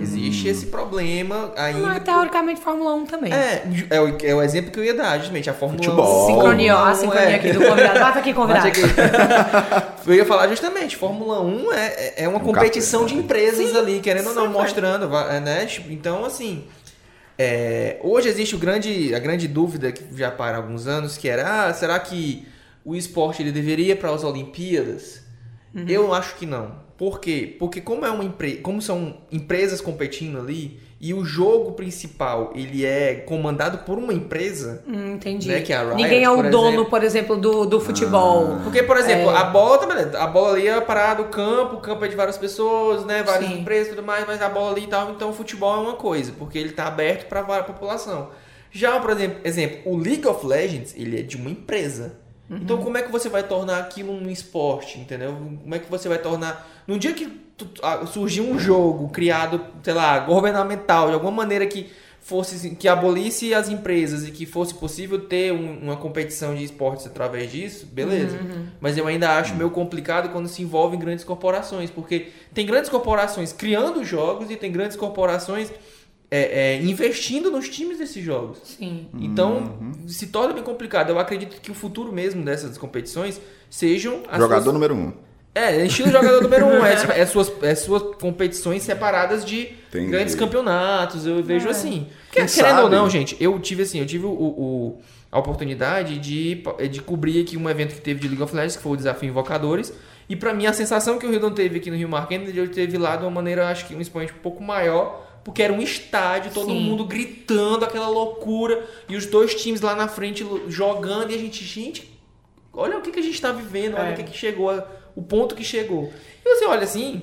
Existe esse problema ainda. Mas teoricamente Fórmula 1 também. É, é o, é o exemplo que eu ia dar, justamente. A Fórmula Futebol. 1. Sincronia, Fórmula a 1 sincronia é- aqui do convidado. Bata aqui, convidado. Bate aqui. (laughs) Eu ia falar justamente, Fórmula 1 é, é uma Um competição de empresas ali, querendo ou não, mostrando, é, né? Então, assim, é, hoje existe o grande, a grande dúvida que já para alguns anos, que era, ah, será que o esporte ele deveria ir para as Olimpíadas? Uhum. Eu acho que não. Por quê? Porque como é uma empre... como são empresas competindo ali e o jogo principal ele é comandado por uma empresa, Hum, entendi. Né, que é a Riot, Ninguém é o por dono, exemplo. por exemplo, do, do futebol. Porque, por exemplo, É. a bola tá. A bola ali é parada do campo, o campo é de várias pessoas, né? Várias Sim. empresas e tudo mais, mas a bola ali e tal, então o futebol é uma coisa, porque ele tá aberto para a população. Já, por exemplo, exemplo, o League of Legends, ele é de uma empresa. Então, como é que você vai tornar aquilo um esporte, entendeu? Como é que você vai tornar. No dia que tu- ah, surgiu um jogo criado, sei lá, governamental, de alguma maneira que fosse que abolisse as empresas e que fosse possível ter um- uma competição de esportes através disso, beleza. Mas eu ainda acho meio complicado quando se envolve em grandes corporações, porque tem grandes corporações criando jogos e tem grandes corporações é, é, investindo nos times desses jogos. Sim. Então, se torna bem complicado. Eu acredito que o futuro mesmo dessas competições sejam as Jogador suas... número um. É, estilo jogador número um. É, (laughs) é suas, é suas competições separadas de Entendi. grandes campeonatos. Eu vejo assim. Quem Porque, querendo ou não, gente, eu tive assim, eu tive o, o- a oportunidade de, de cobrir aqui um evento que teve de League of Legends, que foi o Desafio Invocadores. E pra mim, a sensação que o Rio não teve aqui no Rio Mar Kennedy, ele teve lá de uma maneira, acho que um expoente um pouco maior, porque era um estádio, todo Sim. mundo gritando, aquela loucura, e os dois times lá na frente jogando, e a gente, gente, olha o que, que a gente tá vivendo, olha É. o que, que chegou, a- o ponto que chegou. E você olha assim,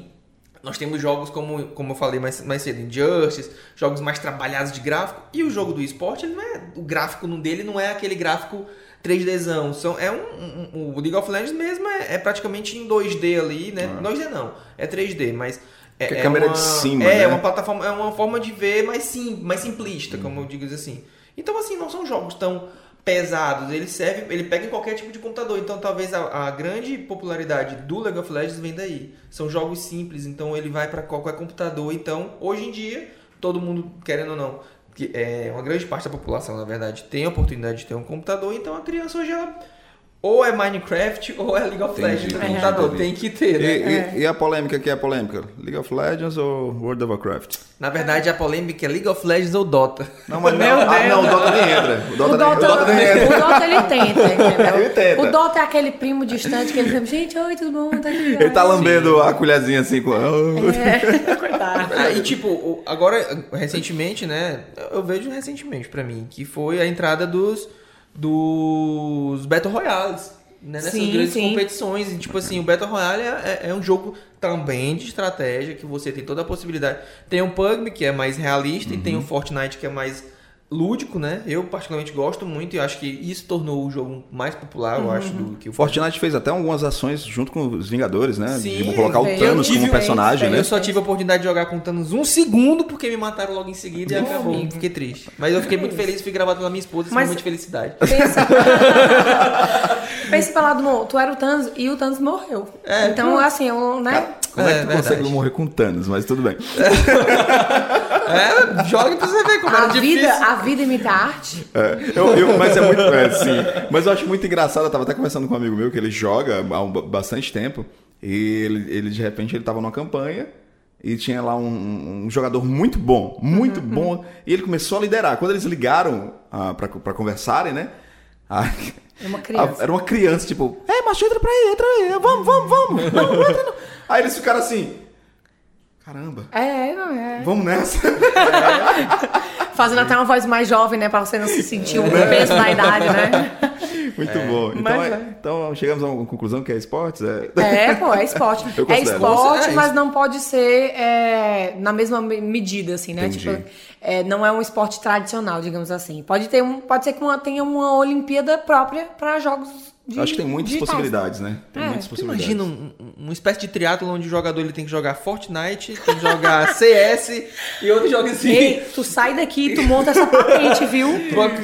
nós temos jogos como, como eu falei mais, mais cedo, Injustice, jogos mais trabalhados de gráfico, e o jogo do esporte, ele não é, o gráfico dele não é aquele gráfico 3Dzão, são, é um, um- um- o League of Legends mesmo é, é praticamente em 2D ali, né? 2D não, é 3D, mas... É, Que é é câmera uma, de cima, É, né? uma plataforma, é uma forma de ver mais, sim, mais simplista, como eu digo assim. Então, assim, não são jogos tão pesados, ele serve, ele pega em qualquer tipo de computador. Então, talvez a, a grande popularidade do League of Legends vem daí. São jogos simples, então ele vai para qualquer computador. Então, hoje em dia, todo mundo, querendo ou não, que é uma grande parte da população, na verdade, tem a oportunidade de ter um computador. Então, a criança hoje ela ou é Minecraft ou é League of Entendi, Legends no computador. Tem que ter, E, né? e- e a polêmica que é a polêmica? League of Legends ou World of Warcraft? Na verdade, a polêmica é League of Legends ou Dota. Não, mas (laughs) Meu não, ah, não, o Dota nem entra. O Dota, O nem, o Dota, Dota nem entra. o Dota ele tenta, (laughs) entendeu? Ele tenta. O Dota é aquele primo distante que ele sempre, gente, oi, tudo bom? Tá Ele tá bem?" lambendo a colherzinha assim com. É, (laughs) coitado. Ah, e tipo, agora, recentemente, né? Eu vejo recentemente pra mim, que foi a entrada dos, dos Battle Royales. Né, nessas Sim, grandes sim. competições. E, tipo assim, o Battle Royale é, é um jogo também de estratégia, que você tem toda a possibilidade. Tem o PUBG, que é mais realista, e tem o Fortnite, que é mais lúdico, né? Eu particularmente gosto muito e acho que isso tornou o jogo mais popular, eu acho, do que o Fortnite fez até algumas ações junto com os Vingadores, né? Sim, de colocar o. Thanos tive como personagem, né? Eu só tive a oportunidade de jogar com o Thanos um segundo porque me mataram logo em seguida e Meu acabou. amigo. Fiquei triste. Mas eu fiquei muito feliz, fui gravado pela minha esposa, esse Mas- momento de felicidade. (laughs) Pensa. (laughs) Pensa pela lado, mo- tu era o Thanos e o Thanos morreu. É, então, assim, eu, né? Como é que É, tu verdade. consegue morrer com Thanos? Mas tudo bem. (laughs) É, joga pra você ver como A era vida, difícil. a vida imita a arte. É, eu, eu- mas é muito. É, sim. Mas eu acho muito engraçado. Eu tava até conversando com um amigo meu que ele joga há um ba- bastante tempo. E ele, ele, de repente ele tava numa campanha. E tinha lá um, um jogador muito bom, muito Uhum, bom. E ele começou a liderar. Quando eles ligaram ah, pra, pra conversarem, né? a- É uma criança. a- era uma criança, tipo, é, macho, entra pra aí, entra aí, vamos, vamos, vamos. Não, não não. Aí eles ficaram assim, caramba, É, não é. vamos nessa. (laughs) Fazendo até uma voz mais jovem, né? Pra você não se sentir um É. peso da idade, né? (laughs) Muito bom. Então, mas é- é. então chegamos a uma conclusão que é esportes. É... É, pô, é esporte. (laughs) É esporte, É, mas não pode ser é, na mesma me- medida, assim, né? Entendi. Tipo, é, não é um esporte tradicional, digamos assim. Pode ter um, pode ser que uma, tenha uma Olimpíada própria para jogos de Acho que tem muitas possibilidades, né? Tem É, muitas tu possibilidades. Imagina um- um- uma espécie de triatlo onde o jogador ele tem que jogar Fortnite, tem que jogar (laughs) CS e outro joga assim. Ei, tu sai daqui, tu monta essa patente, viu?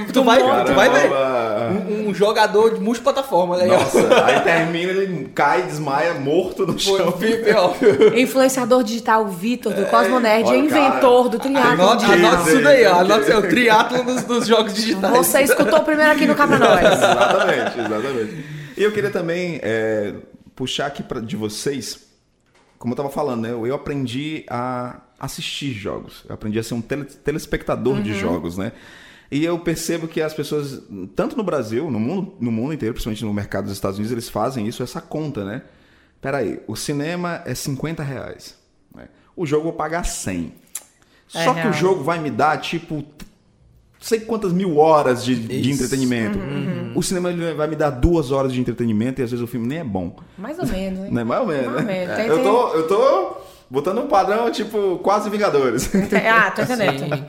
Tu, tu vai, monta. tu vai ver. Caramba. Um, um jogador de multiplataforma, legal. Nossa, aí termina, ele cai, desmaia, morto no Foi, chão. Ó. (laughs) Influenciador digital Vitor, do Cosmonerd, olha, inventor do triatlo. Anota, anota isso daí, ó. Anota isso aí, o (laughs) triatlo dos, dos jogos digitais. Você escutou primeiro aqui no Cabra Nós. (laughs) exatamente, exatamente. E eu queria também é, puxar aqui pra, de vocês, como eu tava falando, né? Eu, eu aprendi a assistir jogos. Eu aprendi a ser um tele- telespectador de jogos, né? E eu percebo que as pessoas, tanto no Brasil, no mundo, no mundo inteiro, principalmente no mercado dos Estados Unidos, eles fazem isso, essa conta, né? Peraí, o cinema é 50 reais. né? O jogo eu vou pagar 100. É Só que o jogo vai me dar, tipo, sei quantas mil horas de, de entretenimento. O cinema ele vai me dar duas horas de entretenimento e às vezes o filme nem é bom. Mais ou menos, hein? (laughs) Né? Mais ou menos, Mais ou né? menos. É, Tem- eu, tô, eu tô botando um padrão, tipo, quase Vingadores. Ah, tô entendendo.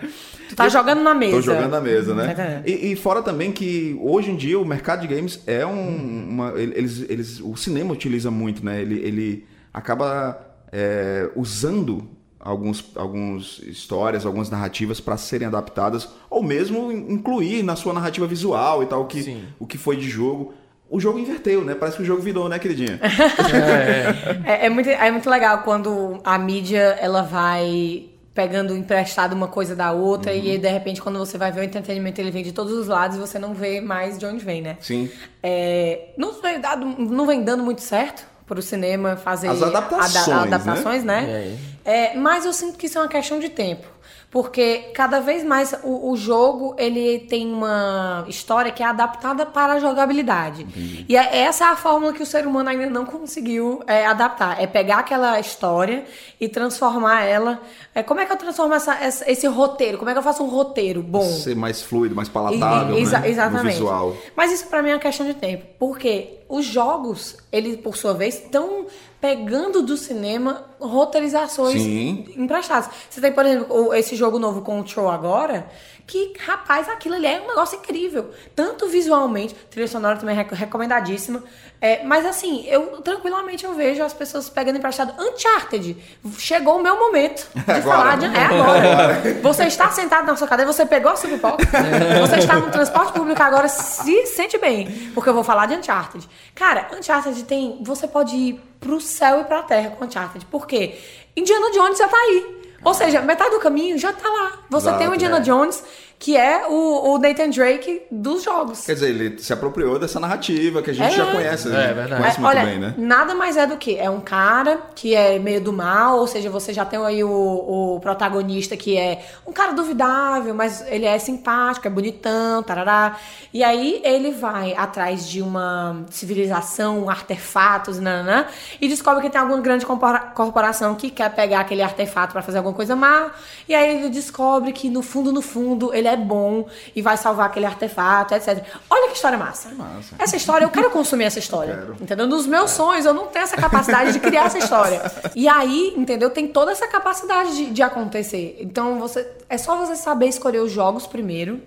Tu tá jogando na mesa. Tô jogando na mesa, né? E, e fora também que hoje em dia o mercado de games é um. Uma, eles, eles, o cinema utiliza muito, né? Ele, ele acaba é, usando alguns, alguns histórias, algumas narrativas para serem adaptadas, ou mesmo in- incluir na sua narrativa visual e tal, o que, Sim. o que foi de jogo. O jogo inverteu, né? Parece que o jogo virou, né, queridinha? (laughs) É, é muito, é muito legal quando a mídia ela vai pegando emprestado uma coisa da outra Uhum. e aí, de repente quando você vai ver o entretenimento ele vem de todos os lados e você não vê mais de onde vem, né? Sim. É, não, vem dado, não vem dando muito certo pro cinema fazer As adaptações, ada- adaptações, né? É, mas eu sinto que isso é uma questão de tempo. Porque cada vez mais o, o jogo ele tem uma história que é adaptada para a jogabilidade. E é- essa é a fórmula que o ser humano ainda não conseguiu é, adaptar. É pegar aquela história e transformar ela. é, como é que eu transformo essa- essa- esse roteiro? Como é que eu faço um roteiro bom? Ser mais fluido, mais palatável, E- exa- né? Exatamente. Mas isso pra mim é uma questão de tempo. Porque os jogos, eles, por sua vez, estão pegando do cinema roteirizações Sim. emprestadas. Você tem, por exemplo, esse jogo novo Control agora, que, rapaz, aquilo ali é um negócio incrível. Tanto visualmente, trilha sonora também é rec- recomendadíssima. É, mas assim, eu tranquilamente eu vejo as pessoas pegando emprestado Uncharted. Chegou o meu momento (laughs) de Agora. falar de. É agora. (laughs) Você está sentado na sua cadeira, você pegou a sua pipoca, (laughs) você está no transporte público agora, se sente bem. Porque eu vou falar de Uncharted. Cara, Uncharted tem. Você pode ir pro céu e pra terra com Uncharted. Por quê? Indiana Jones já tá aí. Ou seja, metade do caminho já tá lá. Você Exato, tem o Indiana é. Jones, que é o, o Nathan Drake dos jogos. Quer dizer, ele se apropriou dessa narrativa que a gente É. já conhece. É, gente verdade. Conhece É, muito olha, bem, né? nada mais é do que é um cara que é meio do mal, ou seja, você já tem aí o, o protagonista que é um cara duvidável, mas ele é simpático, é bonitão, tarará. E aí ele vai atrás de uma civilização, artefatos, nanã, e descobre que tem alguma grande corporação que quer pegar aquele artefato pra fazer alguma coisa má. E aí ele descobre que no fundo, no fundo, ele é bom e vai salvar aquele artefato, etc. Olha que história massa. massa. Essa história, eu quero consumir essa história. Quero. Entendeu? Nos meus sonhos, eu não tenho essa capacidade de criar essa história. E aí, entendeu? Tem toda essa capacidade de, de acontecer. Então, você é só você saber escolher os jogos primeiro.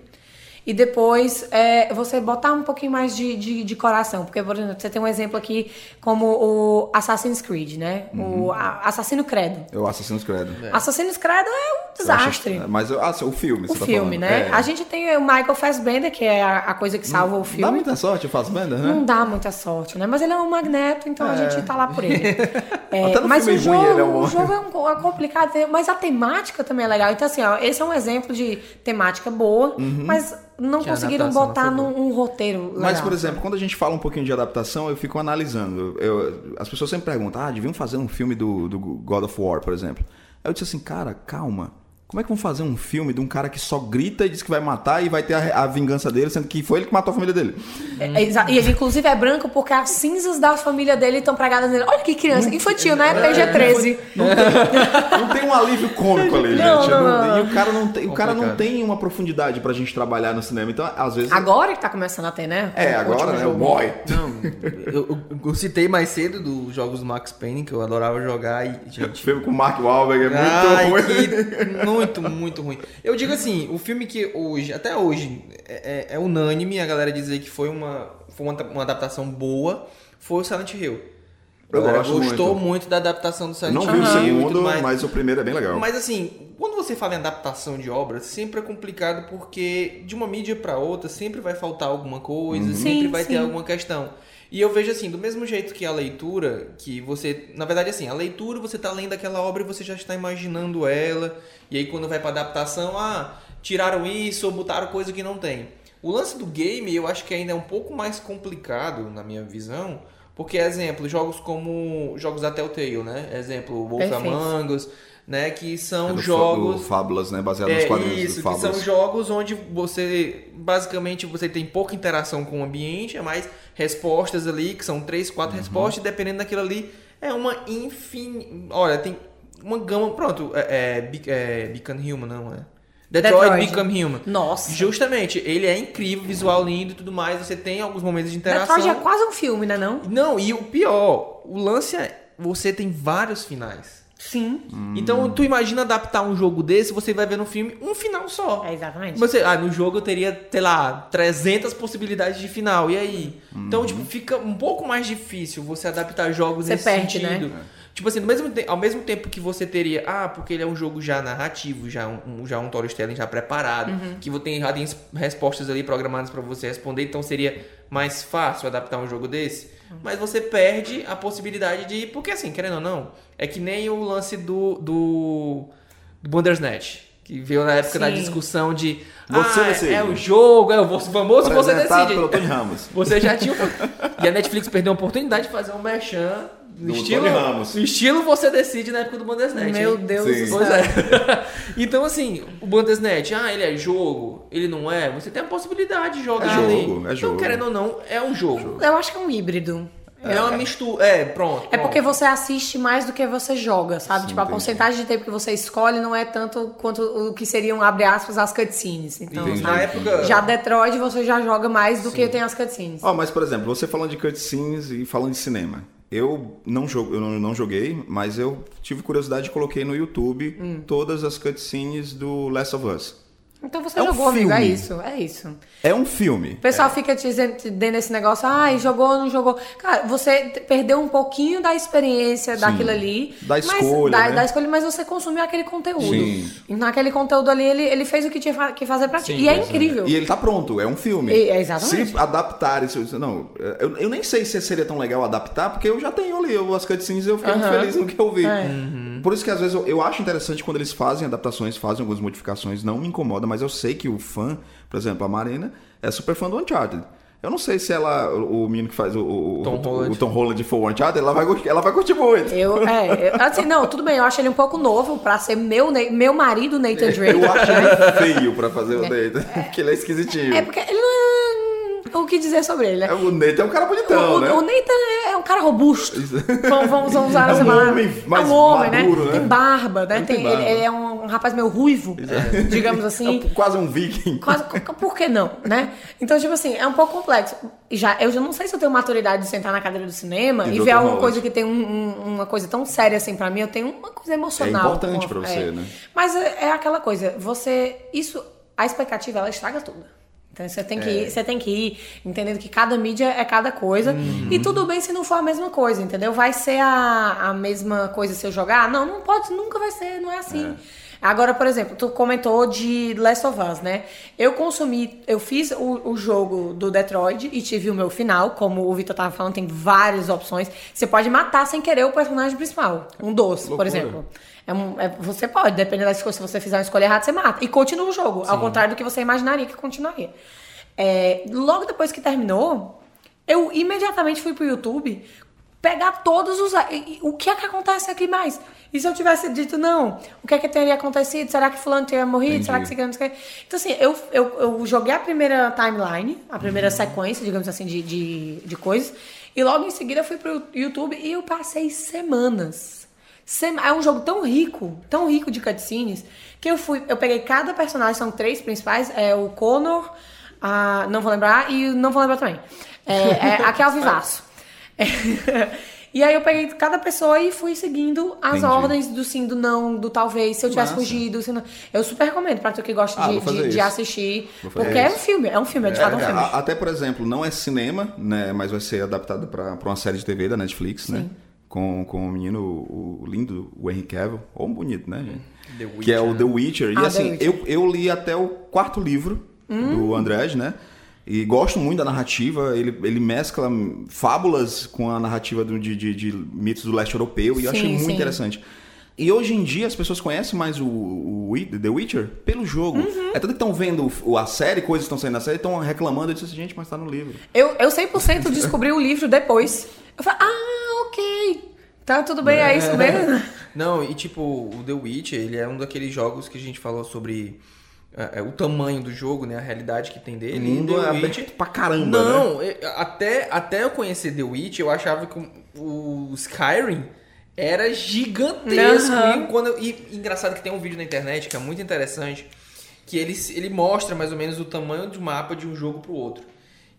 E depois é, você botar um pouquinho mais de, de, de coração. Porque, por exemplo, você tem um exemplo aqui como o Assassin's Creed, né? O a- Assassino Credo. Eu Assassin's Creed. Assassino Credo é um Desastre. Mas eu- ah, o filme, O você tá filme, falando. né? É. A gente tem o Michael Fassbender, que é a, a coisa que salva o filme. Dá muita sorte o Fassbender, né? Não dá muita sorte, né? Mas ele é um magneto, então a gente tá lá por ele. (laughs) É, Até no mas filme o jogo, ruim ele é um- o jogo é, um- é complicado, mas a temática também é legal. Então, assim, ó, esse é um exemplo de temática boa, Uhum. mas não Que conseguiram não botar boa. num um roteiro legal. Mas, por exemplo, quando a gente fala um pouquinho de adaptação, eu fico analisando. Eu- as pessoas sempre perguntam, ah, deviam fazer um filme do, do God of War, por exemplo. Aí eu disse assim, cara, calma. Como é que vão fazer um filme de um cara que só grita e diz que vai matar e vai ter a, a vingança dele, sendo que foi ele que matou a família dele? É, é exa- e ele, inclusive, é branco porque as cinzas da família dele estão pregadas nele. Olha que criança. Infantil, né? PG-13. Não tem um alívio cômico ali, Não, gente. não, Não- não. E o cara não tem, o cara não tem uma profundidade pra gente trabalhar no cinema. Então, às vezes. Agora que tá começando a ter, né? É, O agora, né? O boy. Não, eu, eu- eu citei mais cedo dos jogos do Max Payne, que eu adorava jogar e, gente... filme com o Mark Wahlberg é muito Ai, ruim. que- muito, muito ruim. Eu digo assim, o filme que hoje, até hoje, é, é- é unânime a galera dizer que foi uma, foi uma, uma adaptação boa, foi o Silent Hill. A Eu galera gosto gostou muito. muito. da adaptação do Silent não Hill. vi o segundo, mais. mas o primeiro é bem legal. Mas assim, quando você fala em adaptação de obra, sempre é complicado porque de uma mídia pra outra sempre vai faltar alguma coisa, Uhum. sempre Sim, vai ter sim. alguma questão. E eu vejo assim, do mesmo jeito que a leitura, que você, na verdade assim, a leitura você tá lendo aquela obra e você já está imaginando ela, e aí quando vai pra adaptação, ah, tiraram isso ou botaram coisa que não tem. O lance do game, eu acho que ainda é um pouco mais complicado na minha visão, porque exemplo, jogos como jogos da Telltale, né? Exemplo, Wolf. Among Us, né, que são É do, jogos do Fábulas, né? Baseado nos é quadrinhos isso, do que Fábulas. são jogos onde você basicamente você tem pouca interação com o ambiente, é mais respostas ali, que são três, quatro Uhum. respostas, e dependendo daquilo ali, é uma infin... Olha, tem uma gama. Pronto, é, é, é Become Human, não é? Detroit, Detroit. Become Human. Nossa. Justamente, ele é incrível, visual lindo e tudo mais. Você tem alguns momentos de interação. Detroit é quase um filme, né não? Não, e o pior, o lance é você tem vários finais. Sim. Então, tu imagina adaptar um jogo desse, você vai ver no filme um final só. É, exatamente. Você, ah, no jogo eu teria, sei lá, 300 possibilidades de final. E aí? Então, tipo, fica um pouco mais difícil você adaptar jogos Você nesse perde, sentido. né? Tipo assim, no mesmo te- ao mesmo tempo que você teria, ah, porque ele é um jogo já narrativo, já um, já um storytelling já preparado, Uhum. que você tem, já tem respostas ali programadas pra você responder, então seria mais fácil adaptar um jogo desse. Mas você perde a possibilidade de. Porque assim, querendo ou não, é que nem o lance do. do. do Bandersnatch. Que veio na época da Sim. discussão de. Você ah, decide. é o jogo, é o famoso você decide. pelo Tony Ramos. Você já tinha. e a Netflix perdeu a oportunidade de fazer um merchan no Do estilo. Tony Ramos. No estilo você decide na época do Bandersnatch. Meu hein? Deus Sim. do Pois céu. é. (laughs) então, assim, o Bandersnatch, ah, ele é jogo, ele não é, você tem a possibilidade de jogar É ali. jogo, é Então, jogo. querendo ou não, é um jogo. Eu acho que é um híbrido. É, uma mistura. É, pronto. É porque pronto. você assiste mais do que você joga, sabe? Sim, tipo, a entendi. porcentagem de tempo que você escolhe não é tanto quanto o que seriam, abre aspas, as cutscenes. Então, Entendi. Na época. Já Detroit você já joga mais do que tem as cutscenes. Ó, mas por exemplo, você falando de cutscenes e falando de cinema. Eu não, jogo, eu não, não joguei, mas eu tive curiosidade e coloquei no YouTube Hum. todas as cutscenes do Last of Us. Então você É um jogou, amigo. É isso, é isso. É um filme. O pessoal fica te dizendo- te dando esse negócio, ai, jogou, não jogou. Cara, você perdeu um pouquinho da experiência daquilo ali. Da mas- escolha, da, né? da escolha, mas você consumiu aquele conteúdo. Sim. E naquele conteúdo ali, ele, ele fez o que tinha que fazer pra ti. Sim, E é é. incrível. E ele tá pronto, é um filme. E- é, exatamente. Se adaptar isso. Não, eu, eu nem sei se seria tão legal adaptar, porque eu já tenho ali eu- as cutscenes e eu fiquei muito Aham. feliz no que eu vi. É. Por isso que às vezes eu, eu acho interessante quando eles fazem adaptações, fazem algumas modificações, não me incomoda, mas eu sei que o fã, por exemplo, a Marina, é super fã do Uncharted. Eu não sei se ela, o, menino que faz o, o, Tom o, Holland. o Tom Holland for o Uncharted, ela vai, curtir- ela vai curtir muito. Eu, é, eu- assim, não, tudo bem, eu acho ele um pouco novo pra ser meu, meu marido, Nathan Drake. Eu acho ele feio pra fazer o Nathan, (laughs) porque ele é esquisitinho. É porque ele não é. O que dizer sobre ele, né? É, O Nathan é um cara bonitão, o, né? o Nathan é um cara robusto. Vamos, vamos vamos usar (laughs) É essa um palavra. homem é mais um homem, maduro, né? Tem barba, né? Ele Tem, tem ele, barba. ele é um, rapaz meio ruivo, digamos É assim. um- quase um viking. Quase, por que não, né? Então, tipo assim, é um pouco complexo. Já, eu já não sei se eu tenho maturidade de sentar na cadeira do cinema E e, ver alguma coisa que tem um- um- uma coisa tão séria assim pra mim. Eu tenho uma coisa emocional. É importante pra você, é. né? Mas é, é aquela coisa, você. Isso, a expectativa, ela estraga tudo. Então você tem que, ir, você tem que ir entendendo que cada mídia é cada coisa. E tudo bem se não for a mesma coisa, entendeu? Vai ser a, a mesma coisa se eu jogar? Não, não pode, nunca vai ser, não é assim. Agora, por exemplo, tu comentou de Last of Us, né? Eu consumi, eu fiz o, o jogo do Detroit e tive o meu final, como o Vitor tava falando, tem várias opções. Você pode matar sem querer o personagem principal, um doce, por Loucura. exemplo. É um- é- você pode, dependendo da escolha, se você fizer uma escolha errada, você mata. E continua o jogo, ao contrário do que você imaginaria que continuaria. É, logo depois que terminou, eu imediatamente fui pro YouTube pegar todos os. O que é que acontece aqui mais? E se eu tivesse dito não, o que é que teria acontecido? Será que fulano teria morrido? Entendi. Será que você não sei o quê? Então, assim, eu, eu, eu joguei a primeira timeline, a primeira sequência, digamos assim, de, de, de coisas. E logo em seguida eu fui pro YouTube e eu passei semanas. Sema- É um jogo tão rico, tão rico de cutscenes, que eu fui. Eu peguei cada personagem, são três principais, é o Connor, a, não vou lembrar, e não vou lembrar também. É, é, aqui é o (laughs) Vivaço. (laughs) E aí eu peguei cada pessoa e fui seguindo as Entendi. ordens do sim, do não, do talvez, se eu tivesse Massa. fugido. Se não... Eu super recomendo pra tu que gosta Ah, de, de, de isso. assistir. Porque é um isso. filme, é um filme, é de fato um É, filme. até, por exemplo, não é cinema, né? Mas vai ser adaptado pra pra uma série de TV da Netflix, né? Com, com o menino, o, lindo, o Henry Cavill. Ou um bonito, né, gente? The que é o The Witcher. E Ah, assim, Witcher. eu, eu li até o quarto livro do Andrés, né? E gosto muito da narrativa. Ele, ele mescla fábulas com a narrativa do- de, de, de mitos do leste europeu. E eu Sim, achei muito sim. interessante. E hoje em dia as pessoas conhecem mais o, o The Witcher pelo jogo. Uhum. É tanto que estão vendo o- a série, coisas que estão saindo na série, estão reclamando. Eu disse assim, gente, mas tá no livro. Eu, eu 100% descobri o livro depois. Eu falei, ah, ok. Tá tudo bem, é isso mesmo. Não, e tipo, o The Witcher, ele é um daqueles jogos que a gente falou sobre é, é, o tamanho do jogo, né? A realidade que tem dele. O mundo The é aberto pra caramba, né? Não, é, até, até eu conhecer The Witcher, eu achava que o, Skyrim era gigantesco. Aham. E, quando, e engraçado que tem um vídeo na internet que é muito interessante, que ele, ele mostra mais ou menos o tamanho do mapa de um jogo pro outro.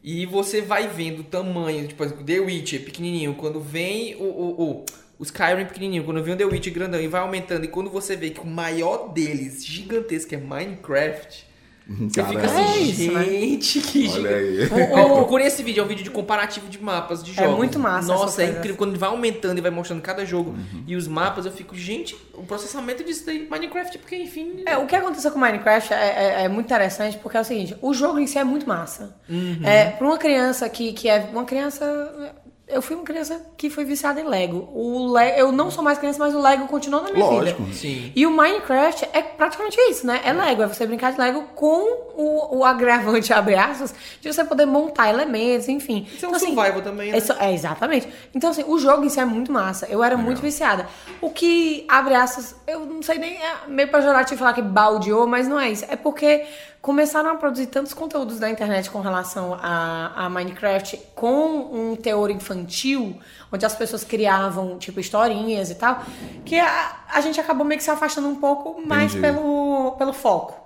E você vai vendo o tamanho, tipo, The Witcher pequenininho, quando vem o, o, o, o Skyrim pequenininho, quando vem o The Witcher grandão e vai aumentando, e quando você vê que o maior deles, gigantesco, é Minecraft, você fica Caramba. assim, É isso, né? gente, que Olha gigante. aí. (laughs) Ó, procurem esse vídeo, é um vídeo de comparativo de mapas de É jogos. muito massa Nossa, é coisas. incrível. Quando ele vai aumentando e vai mostrando cada jogo Uhum. e os mapas, eu fico, gente, o processamento disso daí, Minecraft, porque enfim. É, o que aconteceu com Minecraft é, é- é muito interessante porque é o seguinte, o jogo em si é muito massa. Uhum. É, pra uma criança que, que é uma criança. Eu fui uma criança que foi viciada em Lego. O Le... Eu não sou mais criança, mas o Lego continua na minha Lógico. vida. Sim. E o Minecraft é praticamente isso, né? É Lego, é você brincar de Lego com o, o agravante, (laughs) abre aspas, de você poder montar elementos, enfim. Isso é um survival também, né? é só- é, exatamente. Então, assim, o jogo em si é muito massa. Eu era muito viciada. O que, abre aspas, eu não sei nem, é meio pejorativo falar que baldeou, mas não é isso. É porque começaram a produzir tantos conteúdos da internet com relação a, a Minecraft com um teor infantil, onde as pessoas criavam, tipo, historinhas e tal, que a, a gente acabou meio que se afastando um pouco mais Entendi. pelo, pelo foco.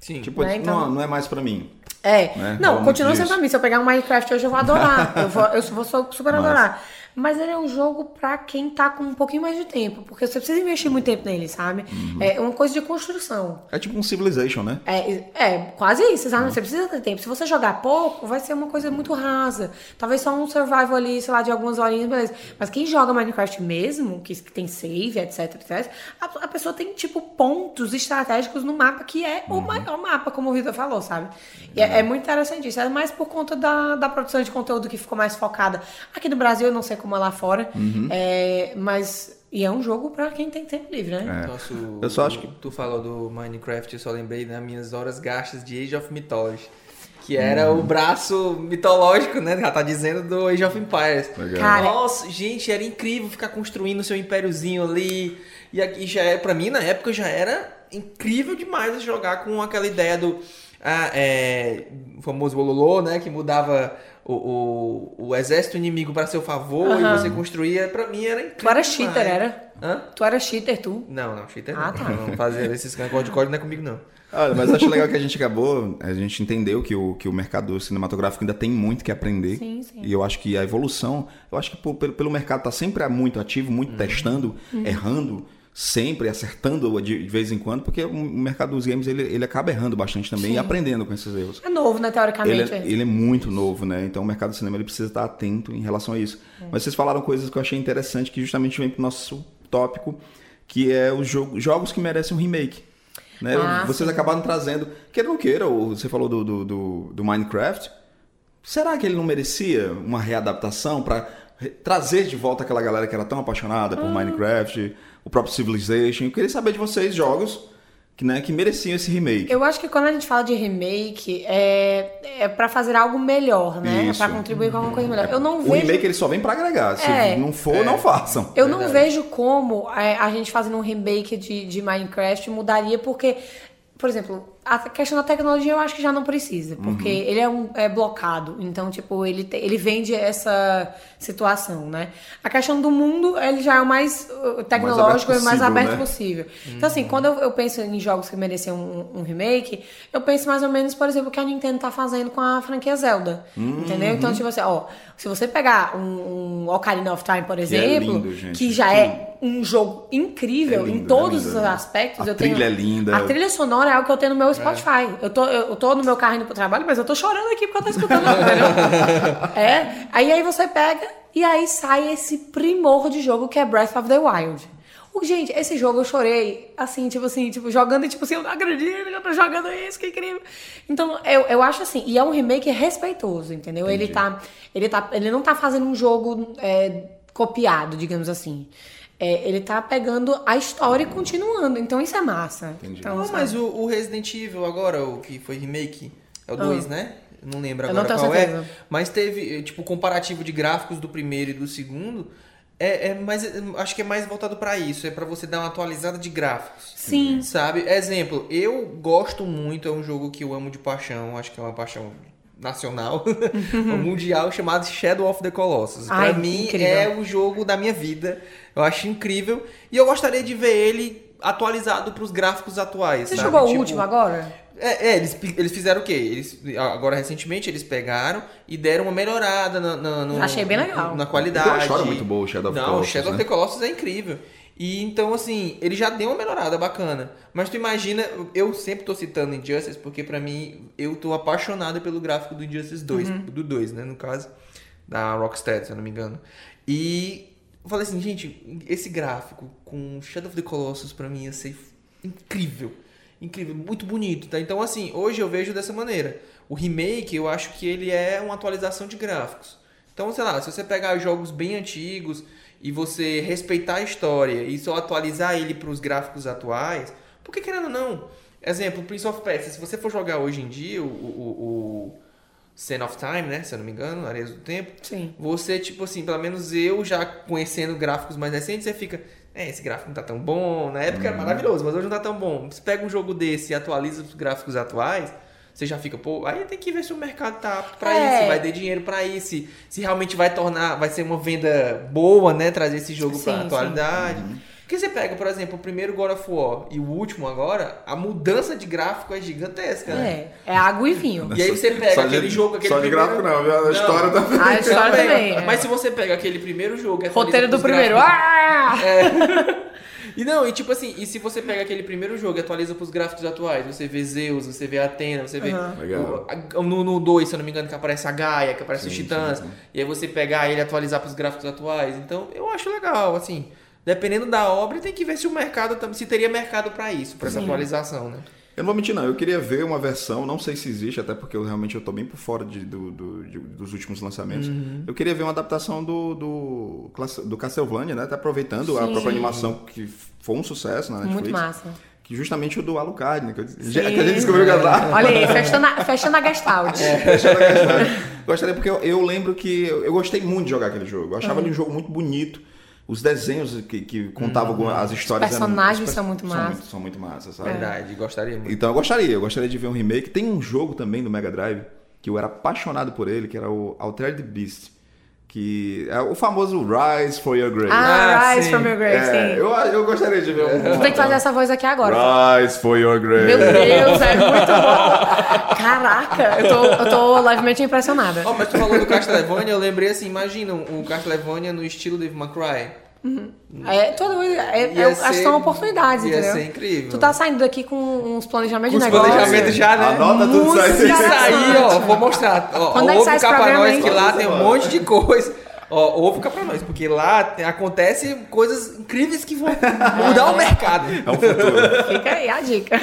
Sim. Tipo, Né, então- não, não é mais pra mim. É. Né? Não, Fala continua sendo pra mim. Se eu pegar um Minecraft hoje, eu vou adorar. (laughs) eu, vou, eu vou su- super Massa. adorar. Mas ele é um jogo pra quem tá com um pouquinho mais de tempo. Porque você precisa investir muito tempo nele, sabe? Uhum. É uma coisa de construção. É tipo um Civilization, né? É, é quase isso, sabe? Você precisa ter tempo. Se você jogar pouco, vai ser uma coisa muito rasa. Talvez só um survival ali, sei lá, de algumas horinhas, beleza. Mas quem joga Minecraft mesmo, que, tem save, etc, etc, a, a pessoa tem, tipo, pontos estratégicos no mapa que é o maior mapa, como o Vitor falou, sabe? E é, é muito interessante isso. É mais por conta da, da produção de conteúdo que ficou mais focada. Aqui no Brasil, eu não sei como é lá fora. É, mas. E é um jogo pra quem tem tempo livre, né? Nosso, Eu só acho que- Tu falou do Minecraft, eu só lembrei das minhas horas gastas de Age of Mythology. Que era o braço mitológico, né? Já tá dizendo do Age of Empires. Legal. Cara, Nossa, gente, era incrível ficar construindo o seu impériozinho ali. E aqui já é, pra mim, na época, já era incrível demais jogar com aquela ideia do. Ah, é, o famoso Ololô, né? Que mudava o, o, o exército inimigo para seu favor e você construía. Pra mim era incrível. Tu era demais. cheater, era? Hã? Tu era cheater, tu? Não, não, cheater Ah, não. tá. Não fazer esses negócios de código não é comigo, não. Olha, mas acho legal que a gente acabou, a gente entendeu que o, que o mercado cinematográfico ainda tem muito que aprender. Sim, sim. E eu acho que a evolução, eu acho que pô, pelo, pelo mercado tá sempre muito ativo, muito testando, Uhum. errando, sempre acertando de, vez em quando, porque o mercado dos games ele, ele acaba errando bastante também e aprendendo com esses erros. É novo, né, Ele teoricamente. é, ele é muito novo, né? Então o mercado do cinema ele precisa estar atento em relação a isso. É. Mas vocês falaram coisas que eu achei interessante que justamente vem pro nosso tópico, que é os jogo, jogos que merecem um remake. Né? Ah, Vocês sim. acabaram trazendo, queira ou não queira, você falou do, do, do, do Minecraft. Será que ele não merecia uma readaptação para trazer de volta aquela galera que era tão apaixonada por Minecraft, o próprio Civilization? Eu queria saber de vocês jogos que, né, que mereciam esse remake. Eu acho que quando a gente fala de remake, é, é para fazer algo melhor, né? Isso. É pra contribuir com alguma coisa melhor. Eu não O vejo. remake ele só vem pra agregar. Se É. não for, não façam. Eu não vejo como é, a gente fazendo um remake de, de Minecraft mudaria, porque, por exemplo, a questão da tecnologia eu acho que já não precisa, porque ele é, um, é blocado. Então, tipo, ele, te- ele vende essa situação, né? A questão do mundo, ele já é o mais uh, tecnológico e o mais possível, aberto né? possível. Então, assim, quando eu, eu penso em jogos que mereciam um, um remake, eu penso mais ou menos, por exemplo, o que a Nintendo tá fazendo com a franquia Zelda. Entendeu? Então, tipo assim, ó, se você pegar um, um Ocarina of Time, por é exemplo, lindo, gente. que já é um jogo incrível É lindo, em todos é lindo, os né? aspectos. A eu tenho- trilha é linda. A trilha sonora é algo que eu tenho no meu Spotify. Eu, tô, eu, tô no meu carro indo pro trabalho, mas eu tô chorando aqui porque eu tô escutando, entendeu? (laughs) É. Aí, aí você pega e aí sai esse primor de jogo que é Breath of the Wild. Gente, esse jogo eu chorei, assim, tipo assim, tipo, jogando e tipo assim, eu não acredito que eu tô jogando isso, que incrível. Então, eu, eu acho assim, e é um remake respeitoso, entendeu? Ele tá, ele tá, ele não tá fazendo um jogo é, copiado, digamos assim. É, ele tá pegando a história e continuando, então isso é massa. Então, Não, sabe? mas o, o Resident Evil agora, o que foi remake, é o 2, né? Eu não lembro Eu agora não tenho qual é. certeza. Mas teve, eh, tipo, comparativo de gráficos do primeiro e do segundo. É, é mais, é, acho que é mais voltado pra isso. É pra você dar uma atualizada de gráficos. Sim. Sabe? Exemplo, eu gosto muito, é um jogo que eu amo de paixão, acho que é uma paixão nacional, (laughs) um mundial chamado Shadow of the Colossus. Pra Ai, mim incrível. é o jogo da minha vida. Eu acho incrível e eu gostaria de ver ele atualizado pros gráficos atuais. Você sabe? jogou o Tipo, último agora? É, é, eles, eles fizeram o quê? Eles, agora, recentemente, eles pegaram e deram uma melhorada na, na, no- Achei bem legal. na qualidade. Tem uma história muito boa, o Shadow of Não, Colossus, o Shadow of né? the Colossus é incrível. E então, assim, ele já deu uma melhorada bacana. Mas tu imagina, eu sempre tô citando Injustice, porque pra mim, eu tô apaixonado pelo gráfico do Injustice 2, Uhum. do 2, né, no caso, da Rocksteady, se eu não me engano. E eu falei assim, gente, esse gráfico com Shadow of the Colossus pra mim ia ser incrível. Incrível, muito bonito, tá? Então, assim, hoje eu vejo dessa maneira. O remake, eu acho que ele é uma atualização de gráficos. Então, sei lá, se você pegar jogos bem antigos e você respeitar a história e só atualizar ele para os gráficos atuais, porque querendo ou não, exemplo, Prince of Persia, se você for jogar hoje em dia o, o, o Sen of Time, né, se eu não me engano, Areias do Tempo, Sim. você, tipo assim, pelo menos eu já conhecendo gráficos mais recentes, você fica, é, esse gráfico não tá tão bom, na época era maravilhoso, mas hoje não tá tão bom. Você pega um jogo desse e atualiza os gráficos atuais, você já fica, pô, aí tem que ver se o mercado tá apto pra É. isso, se vai ter dinheiro pra isso, se, se realmente vai tornar, vai ser uma venda boa, né, trazer esse jogo Sim, pra sim. atualidade. Porque você pega, por exemplo, o primeiro God of War e o último agora, a mudança de gráfico é gigantesca, né? É, é água e vinho. E aí você pega Só de- aquele jogo, aquele só de primeiro- gráfico não, viu? A história também. A história também. é. Mas se você pega aquele primeiro jogo... Roteiro do primeiro. gráficos- Ah! (laughs) E não, e tipo assim, e se você pega aquele primeiro jogo e atualiza pros gráficos atuais, você vê Zeus, você vê Atena, você vê. Legal. o- a- No 2, se eu não me engano, que aparece a Gaia, que aparece os Sim, Titãs. sim, sim. E aí você pegar ele e atualizar pros gráficos atuais. Então, eu acho legal, assim. Dependendo da obra, tem que ver se o mercado se teria mercado pra isso, pra essa atualização, né? Eu não vou mentir, não. Eu queria ver uma versão, não sei se existe, até porque eu realmente eu tô bem por fora de- do- do- de- dos últimos lançamentos. Uhum. Eu queria ver uma adaptação do, do, do Castlevania, né? Tá aproveitando a Sim. própria animação que foi um sucesso na Netflix. Muito massa. Que justamente o do Alucard, né? Que, eu- (laughs) que a gente descobriu que é lá. Olha aí, fechando a, fechando a Gestalt. Gostaria porque eu, eu lembro que eu, eu gostei muito de jogar aquele jogo. Eu achava Uhum. ele um jogo muito bonito. Os desenhos que, que contavam algumas- as histórias. Os eram- personagens os são muito São massa. muito, são muito massas, sabe? Verdade, gostaria muito. Então eu gostaria, eu gostaria de ver um remake. Tem um jogo também do Mega Drive que eu era apaixonado por ele, que era o Altered Beast. Que é o famoso Rise for Your Grave. Ah, Ah, Rise sim. from Your Grave, É, sim. eu, eu gostaria de ver um. Tu tem que fazer essa voz aqui agora. Rise for Your Grave. Meu Deus, é muito bom. Caraca, eu tô, eu tô levemente impressionada. Ó, mas tu falou do Castlevania, eu lembrei assim, imagina o Castlevania no estilo Devil May Cry. É, todo, é, Ia é, acho que ser- são oportunidades, ia entendeu? ser incrível. Tu tá saindo daqui com uns planejamentos de os negócio. planejamentos já, né? Anota tudo isso aí. Isso aí, ó, vou mostrar. Ó, Quando é que sai o esse Capa programa, Nós, hein? que lá tem um monte de coisa. Ó, ouve o Capa Nós, porque lá tem- acontece coisas incríveis que vão mudar o mercado. É um futuro. Fica aí a dica.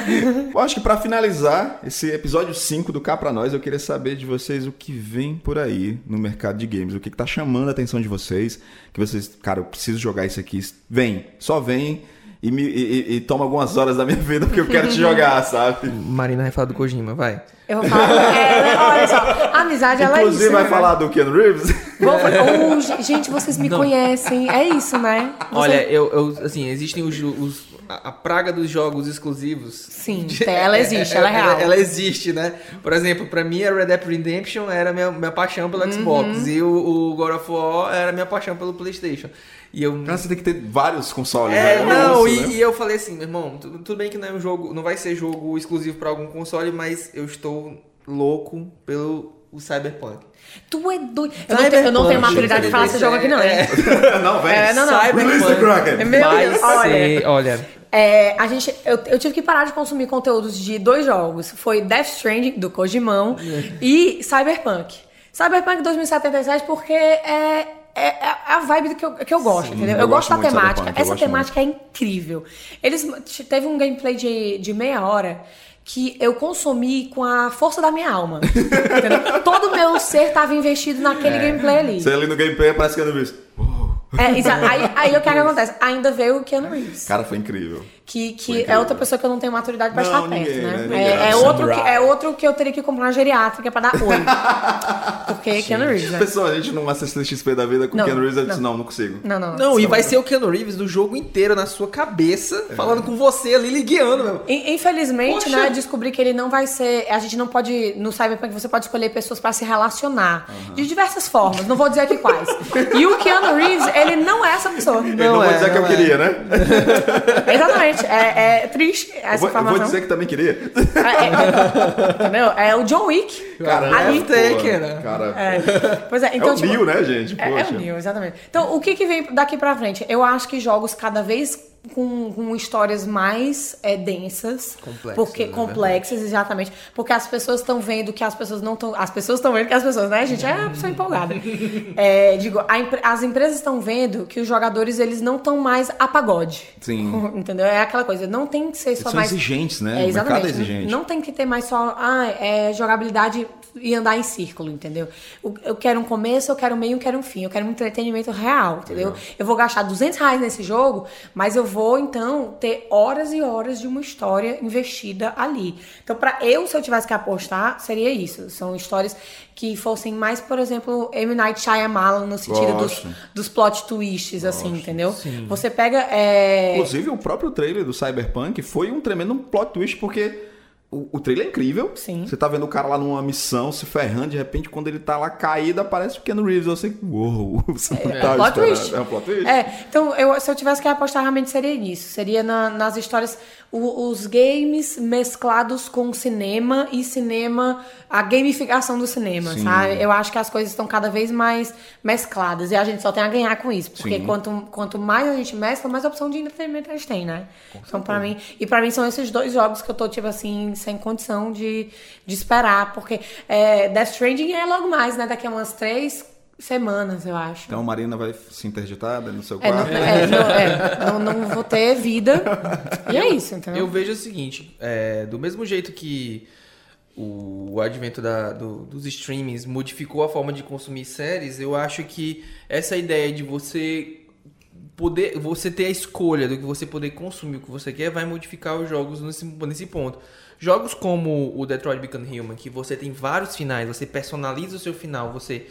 Eu acho que pra finalizar esse episódio 5 do Cá Pra Nós, eu queria saber de vocês o que vem por aí no mercado de games. O que, que tá chamando a atenção de vocês. Que vocês, cara, eu preciso jogar isso aqui. Vem, só vem. e, me, e, e toma algumas horas da minha vida porque eu quero te jogar, sabe? Marina vai falar do Kojima, vai. Eu vou falar. É, olha só, a amizade ela é Inclusive isso. vai né? falar do Ken Reeves. Vou- Oh, ge- gente, vocês me conhecem. É isso, né? Você- Olha, eu, eu- assim, existem os, os- a, a praga dos jogos exclusivos. Sim, ela existe, ela é (laughs) real. Ela, existe, né? Por exemplo, pra mim, a Red Dead Redemption era minha, minha paixão Uhum. pelo Xbox e o, o God of War era minha paixão pelo PlayStation. E eu Cara, você tem que ter vários consoles. É, né? não, Isso, e, né? e eu falei assim, meu irmão, tu- tudo bem que não é um jogo, não vai ser jogo exclusivo pra algum console, mas eu estou louco pelo o Cyberpunk. Tu é doido. Eu não, tenho, eu não tenho Cyberpunk, maturidade de falar esse jogo aqui, não, hein? (laughs) não, vem. É, não, não. The Kraken. Meu Deus, olha. olha, É, a gente, eu, eu tive que parar de consumir conteúdos de dois jogos. Foi Death Stranding, do Kojimão, e Cyberpunk. Cyberpunk 2077 porque é, é, é a vibe que eu, que eu gosto, entendeu? Eu, eu gosto gosto da muito temática. Cyberpunk, Essa temática é incrível. Eles teve um gameplay de, de meia hora que eu consumi com a força da minha alma. entendeu? (laughs) Todo o meu ser tava investido naquele gameplay ali. Você ali no gameplay parece Ken Reeves. É, exa- aí, aí o que, é que acontece? Ainda veio o Keanu Reeves. Cara, foi incrível. Que, que é outra pessoa que eu não tenho maturidade pra Não, estar perto, ninguém, né? né? Ninguém. É, é outro que, é outro que eu teria que comprar uma geriátrica pra dar oi. (laughs) Porque Keanu Reeves, né? Pessoal, a gente não assiste XP da vida com Não, Ken Reeves, eu disse, não. não, não consigo. Não, não. não, e vai ser o Keanu Reeves do jogo inteiro na sua cabeça, falando com você ali, lhe guiando, meu. In- Infelizmente, Poxa. né, descobri que ele não vai ser. A gente não pode. No Cyberpunk você pode escolher pessoas pra se relacionar. De diversas formas, não vou dizer aqui quais. E o Keanu Reeves, ele não é essa pessoa. Eu não vou é, dizer que eu não é. queria, né? (laughs) Exatamente. É, é triste Eu essa vou, eu vou informação. dizer que também queria. É, é, entendeu? É o John Wick. Cara, Ali. é, Taker, pô, né? Cara, É. Pois é, é então, o tipo, Neo, né, gente? É, é Poxa. o Neo, exatamente. Então, o que, que vem daqui pra frente? Eu acho que jogos cada vez com, com histórias mais é, densas. Complexas, Porque, né? complexas, exatamente. Porque as pessoas estão vendo que as pessoas não estão. As pessoas estão vendo que as pessoas, né, gente? É a pessoa empolgada. (laughs) É, digo, a as empresas estão vendo que os jogadores eles não estão mais a pagode. Sim. (laughs) Entendeu? É aquela coisa. Não tem que ser só Eles mais. exigentes, né? É, mercado exatamente. é exigente. Não tem que ter mais só ah, é, jogabilidade e andar em círculo, entendeu? Eu quero um começo, eu quero um meio, eu quero um fim. Eu quero um entretenimento real, entendeu? Eu vou gastar 200 reais nesse jogo, mas eu vou, então, ter horas e horas de uma história investida ali. Então, pra eu, se eu tivesse que apostar, seria isso. São histórias que fossem mais, por exemplo, M. Night Shyamalan, no sentido dos, Gosto. dos plot twists, assim, entendeu? Você pega... é, Inclusive, o próprio trailer do Cyberpunk foi um tremendo plot twist, porque o, o trailer é incrível. Sim. Você tá vendo o cara lá numa missão, se ferrando, de repente, quando ele tá lá caído, aparece o Keanu Reeves. Eu sei, uou, (laughs) você não É tá um plot twist. É um plot twist? É, então eu, se eu tivesse que apostar, realmente seria nisso. Seria na- nas histórias, o- os games mesclados com cinema e cinema, a gamificação do cinema, Sim. sabe? Eu acho que as coisas estão cada vez mais mescladas e a gente só tem a ganhar com isso. Porque Sim. quanto, quanto mais a gente mescla, mais opção de entretenimento a gente tem, né? Então, pra mim, e pra mim são esses dois jogos que eu tô, tipo assim, sem condição de, de esperar. Porque é, Death Stranding é logo mais, né? Daqui a umas três semanas, eu acho. Então a Marina vai se interditar no seu É, não, quarto. é, não, é, não, não vou ter vida. E é isso, entendeu? Eu vejo o seguinte, é, do mesmo jeito que o, advento da- do- dos streamings modificou a forma de consumir séries, eu acho que essa ideia de você poder, você ter a escolha do que você poder consumir o que você quer, vai modificar os jogos nesse, nesse ponto. Jogos como o Detroit Become Human, que você tem vários finais, você personaliza o seu final, você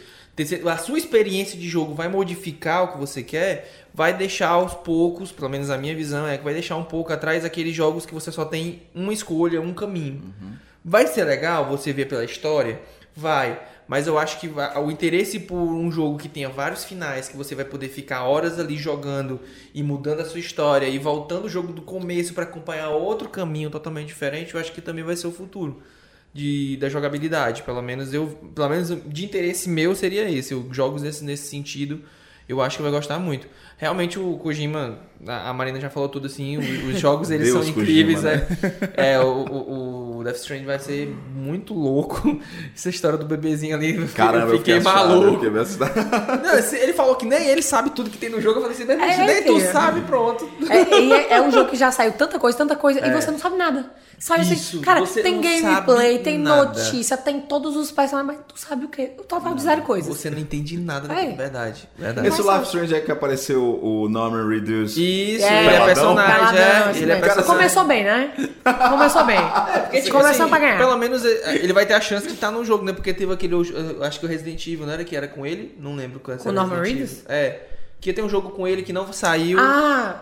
a sua experiência de jogo vai modificar o que você quer, vai deixar aos poucos, pelo menos a minha visão é que vai deixar um pouco atrás aqueles jogos que você só tem uma escolha, um caminho. Vai ser legal você ver pela história? Vai. Mas eu acho que o interesse por um jogo que tenha vários finais, que você vai poder ficar horas ali jogando e mudando a sua história e voltando o jogo do começo para acompanhar outro caminho totalmente diferente, eu acho que também vai ser o futuro de, da jogabilidade. Pelo menos eu, pelo menos de interesse meu seria esse. Jogos nesse, nesse sentido, eu acho que vai gostar muito. Realmente o Kojima, a Marina já falou tudo assim, os, (laughs) jogos eles Deus são incríveis, Kojima, é, é, o, o, o Death Stranding vai ser muito louco. (laughs) Essa história do bebezinho ali, Caramba, eu fiquei eu maluco. fiquei bem assustado. (laughs) Não, esse- ele falou que nem ele sabe tudo que tem no jogo. Eu falei assim, "Bebê, É, nem tu filho. sabe, pronto. É, e é, é um jogo que já saiu tanta coisa, tanta coisa, e você não sabe nada. Sabe assim, Isso, cara, você tem não gameplay, tem nada. notícia, tem todos os personagens, mas tu sabe o quê? Eu tava de zero coisas. Você não entende nada É. verdade. verdade. Esse Life Strange é que apareceu o Norman Reedus. Isso, É, ele é personagem, é, ele é mesmo. personagem. Começou bem, né? Começou bem. (laughs) Porque, tipo Começou assim, pra ganhar. Pelo menos eh, ele vai ter a chance de estar no jogo, né? Porque teve aquele. Acho que o Resident Evil, não era que era com ele? Não lembro qual era. Com o Norman Reedus? É. Que tem um jogo com ele que não saiu. Ah,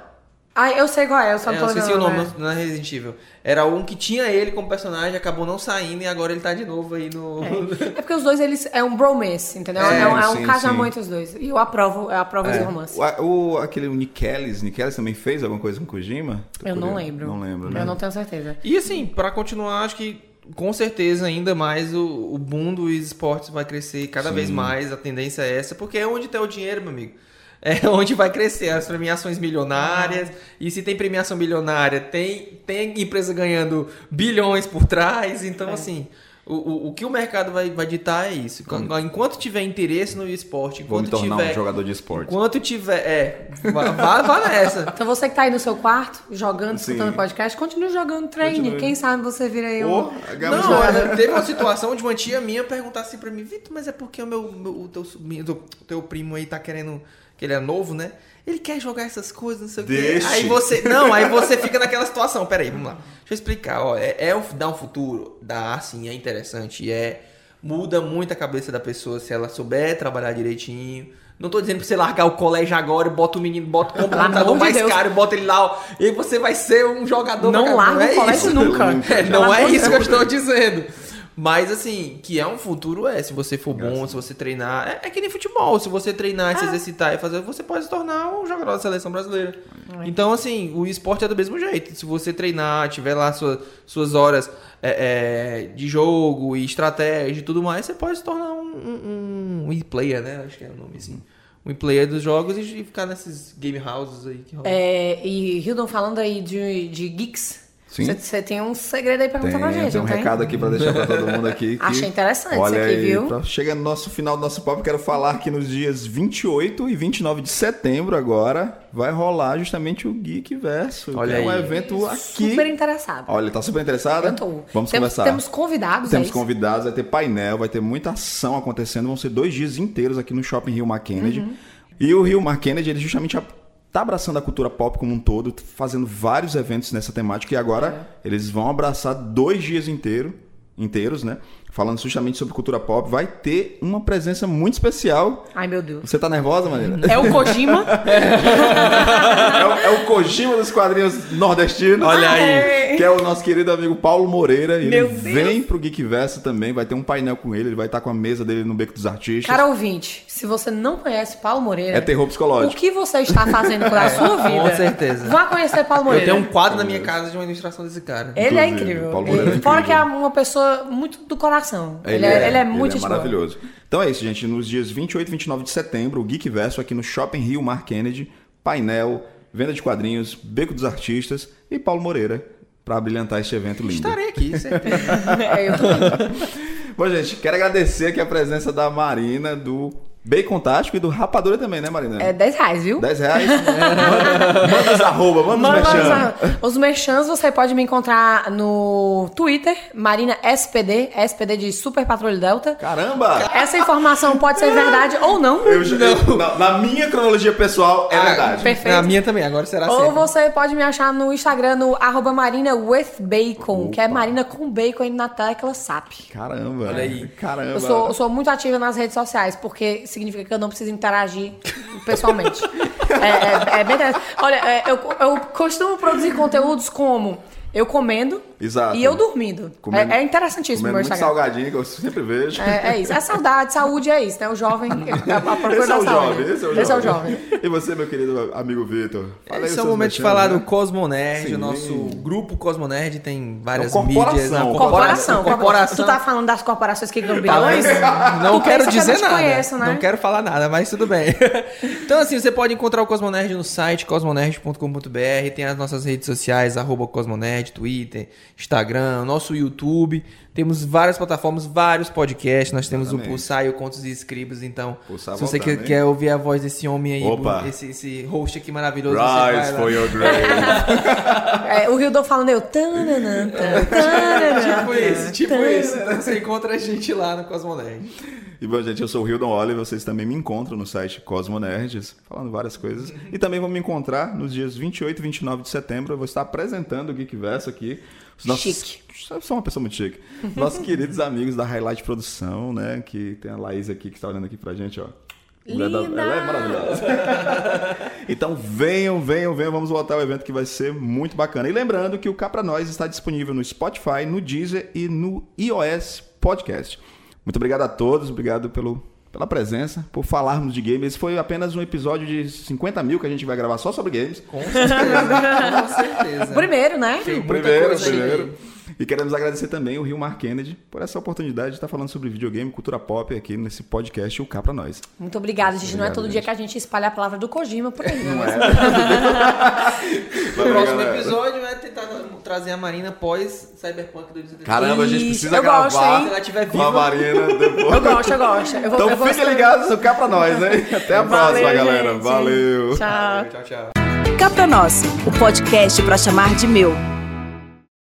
ah, eu sei qual é, eu só É, não eu tô esqueci o nome, não é Resident Evil. Era um que tinha ele como personagem, acabou não saindo e agora ele tá de novo aí no. É (laughs) porque os dois, eles é um bromance, entendeu? É, É, um, é um sim, casamento os dois. E eu aprovo, eu aprovo esse romance. O, o- aquele Nikellis, Nikellis também fez alguma coisa com o Kojima? Tô Eu não curioso. lembro. Não lembro, né? Eu não tenho certeza. E assim, pra continuar, acho que com certeza ainda mais o, o boom dos esportes vai crescer cada vez mais. A tendência é essa, porque é onde tá o dinheiro, meu amigo. É (laughs) onde vai crescer as premiações milionárias. E se tem premiação milionária, tem, tem empresa ganhando bilhões por trás. Então, assim, o, o, o que o mercado vai, vai ditar é isso. Enquanto tiver interesse no esporte, Vou me enquanto tornar tiver. um jogador de esporte. Enquanto tiver. É, vá, vá, nessa. (laughs) Então você que tá aí no seu quarto, jogando, Sim. escutando podcast, continue jogando, treine. Continue. Quem sabe você vira aí um... Não, olha, teve uma situação de uma tia minha perguntar assim pra mim, Vitor, mas é porque o meu, meu- o teu, o teu primo aí tá querendo, que ele é novo, né? Ele quer jogar essas coisas, não sei o quê. Deixe. Aí você, não, aí você fica naquela situação, peraí, vamos lá. Deixa eu explicar, ó, é, é um, dá um futuro, dá sim, é interessante, é, muda muito a cabeça da pessoa se ela souber trabalhar direitinho. Não tô dizendo pra você largar o colégio agora, bota o menino, bota o computador mais Deus. caro, bota ele lá, ó, e aí você vai ser um jogador Não larga caramba. o colégio isso. nunca. É, não é isso que eu estou dizendo. Mas assim, que é um futuro, é. Se você for bom, se você treinar. É, é que nem futebol. Se você treinar, Ah. se exercitar e fazer, você pode se tornar um jogador da seleção brasileira. Então, assim, o esporte é do mesmo jeito. Se você treinar, tiver lá sua- suas horas é, é, de jogo e estratégia e tudo mais, você pode se tornar um, um, um e-player, né? Acho que é o nome assim. Um e-player dos jogos e, ficar nesses game houses aí que rolam. É, e Hildon, falando aí de, de geeks, Sim. você- você tem um segredo aí pra contar pra gente, tem um não tem? recado aqui pra deixar pra todo mundo aqui. (laughs) que- Achei interessante isso Olha aqui, aí, viu? pra- chega no nosso final do nosso papo, quero falar que nos dias 28 e 29 de setembro agora vai rolar justamente o Geek Verso. que Olha é um aí. evento aqui. Super interessado. Olha, tá super interessada? Eu tô. Vamos temos, começar. Temos convidados, Temos é isso? convidados, vai ter painel, vai ter muita ação acontecendo. Vão ser dois dias inteiros aqui no Shopping Rio Mar Kennedy. Uhum. E o Rio Mar Kennedy, ele justamente tá abraçando a cultura pop como um todo, fazendo vários eventos nessa temática. E agora É. eles vão abraçar dois dias inteiro, inteiros, né? Falando justamente sobre cultura pop. Vai ter uma presença muito especial. Ai, meu Deus. Você tá nervosa, Maneira? É o Kojima? (laughs) é, o, é o Kojima dos quadrinhos nordestinos. Olha aí. Que é o nosso querido amigo Paulo Moreira. E Meu ele Deus. vem pro Geek Verso também. Vai ter um painel com ele. Ele vai estar com a mesa dele no Beco dos Artistas. Cara ouvinte, se você não conhece Paulo Moreira... É terror O psicológico. que você está fazendo com a sua vida? Com certeza. Vá conhecer Paulo Eu Moreira. tenho um quadro na minha casa de uma ilustração desse cara. Ele é Inclusive, incrível. Paulo Moreira é Ele- Fora que incrível. é uma pessoa muito do coração. Ele, é, ele é muito gente boa. maravilhoso. Então é isso, gente. Nos dias 28 e 29 de setembro, o Geek Verso aqui no Shopping Rio Mar Kennedy. Painel, venda de quadrinhos, Beco dos Artistas e Paulo Moreira para brilhantar este evento lindo. Estarei aqui, (laughs) certeza. É, eu tô- Bom, gente, quero agradecer aqui a presença da Marina, do Bacon Tático e do Rapadura também, né, Marina? É 10 reais, viu? 10 reais. manda, (laughs) manda os arroba, manda os Manda merchan. os, os merchans você pode me encontrar no Twitter, Marina SPD, SPD de Super Patrulha Delta. Caramba! Essa informação pode ser verdade ou não. Eu, eu- na, na minha cronologia pessoal, é Ah, verdade. perfeito. A minha também, agora será Ou sempre. você pode me achar no Instagram no arroba Marina with Bacon, que é Marina com bacon aí na tecla SAP. Caramba. Olha aí. Caramba. Eu sou, eu sou muito ativa nas redes sociais, porque significa que eu não preciso interagir pessoalmente. (laughs) é, é- é bem. Olha, é, eu, eu costumo produzir conteúdos como eu comendo Exato. e eu dormindo. Comendo- é, é interessantíssimo o Comendo meu muito salgadinho, que eu sempre vejo. É, é isso. É saudade, saúde é isso, né? O jovem. (laughs) A, a procura Esse é o saúde. jovem, esse é o jovem. Esse é o jovem. E você, meu querido amigo Vitor? Fala aí Esse é o momento de falar né? do Cosmonerd, o nosso grupo Cosmonerd tem várias É uma corporação, mídias. né? Corporação. corporação. Tu tá falando das corporações que (laughs) ganham bilhões? Não Tu quero que dizer te nada. conheço, né? Não quero falar nada, mas tudo bem. (laughs) então, assim, você pode encontrar o Cosmonerd no site cosmonerd.com.br, tem as nossas redes sociais, arroba Cosmonerd, Nerd, Twitter, Instagram, nosso YouTube. Temos várias plataformas, vários podcasts. Nós temos Exatamente. o Pulsar e o Contos e Escribos. Então, Pulsar se você quer, quer ouvir a voz desse homem aí, Opa. esse, esse host aqui maravilhoso, Rise você vai for your grave. (laughs) É, o Rildon falando eu. tananã, tan, tananã. Tipo esse, tipo esse. Então você encontra a gente lá no Cosmonerd. E bom, gente, eu sou o Hildon Oliver, vocês também me encontram no site Cosmo Nerds, falando várias coisas. E também vão me encontrar nos dias 28 e 29 de setembro. Eu vou estar apresentando o Geekverso aqui. Os nossos... Chique. Eu sou uma pessoa muito chique. Nossos queridos amigos da Highlight Produção, né? Que tem a Laís aqui que está olhando aqui pra gente, ó. Da- Linda! Ela é maravilhosa. (laughs) então venham, venham, venham. Vamos voltar ao evento que vai ser muito bacana. E lembrando que o Cá Pra Nós está disponível no Spotify, no Deezer e no iOS Podcast. Muito obrigado a todos, obrigado pelo, pela presença, por falarmos de games. Esse foi apenas um episódio de 50 mil que a gente vai gravar só sobre games. Com certeza. (laughs) Com certeza. Primeiro, né? Muita Primeiro, primeiro. E queremos agradecer também o Rio Mar Kennedy por essa oportunidade de estar falando sobre videogame, cultura pop aqui nesse podcast, o Cá Pra Nós. Muito obrigada, gente. não é Obrigado, todo gente. dia que a gente espalha a palavra do Kojima por aí, (laughs) né? O próximo episódio é tentar trazer a Marina pós Cyberpunk 2033. Caramba, a gente precisa eu gosto, gravar hein? Se ela tiver com a Marina (laughs) depois. Eu gosto, eu gosto. Eu vou, Então eu vou fiquem ligados no Cá Pra Nós, né? Até a próxima, Valeu, galera. gente. Valeu. Tchau. Tchau, tchau. Cá Pra Nós, o podcast para chamar de meu.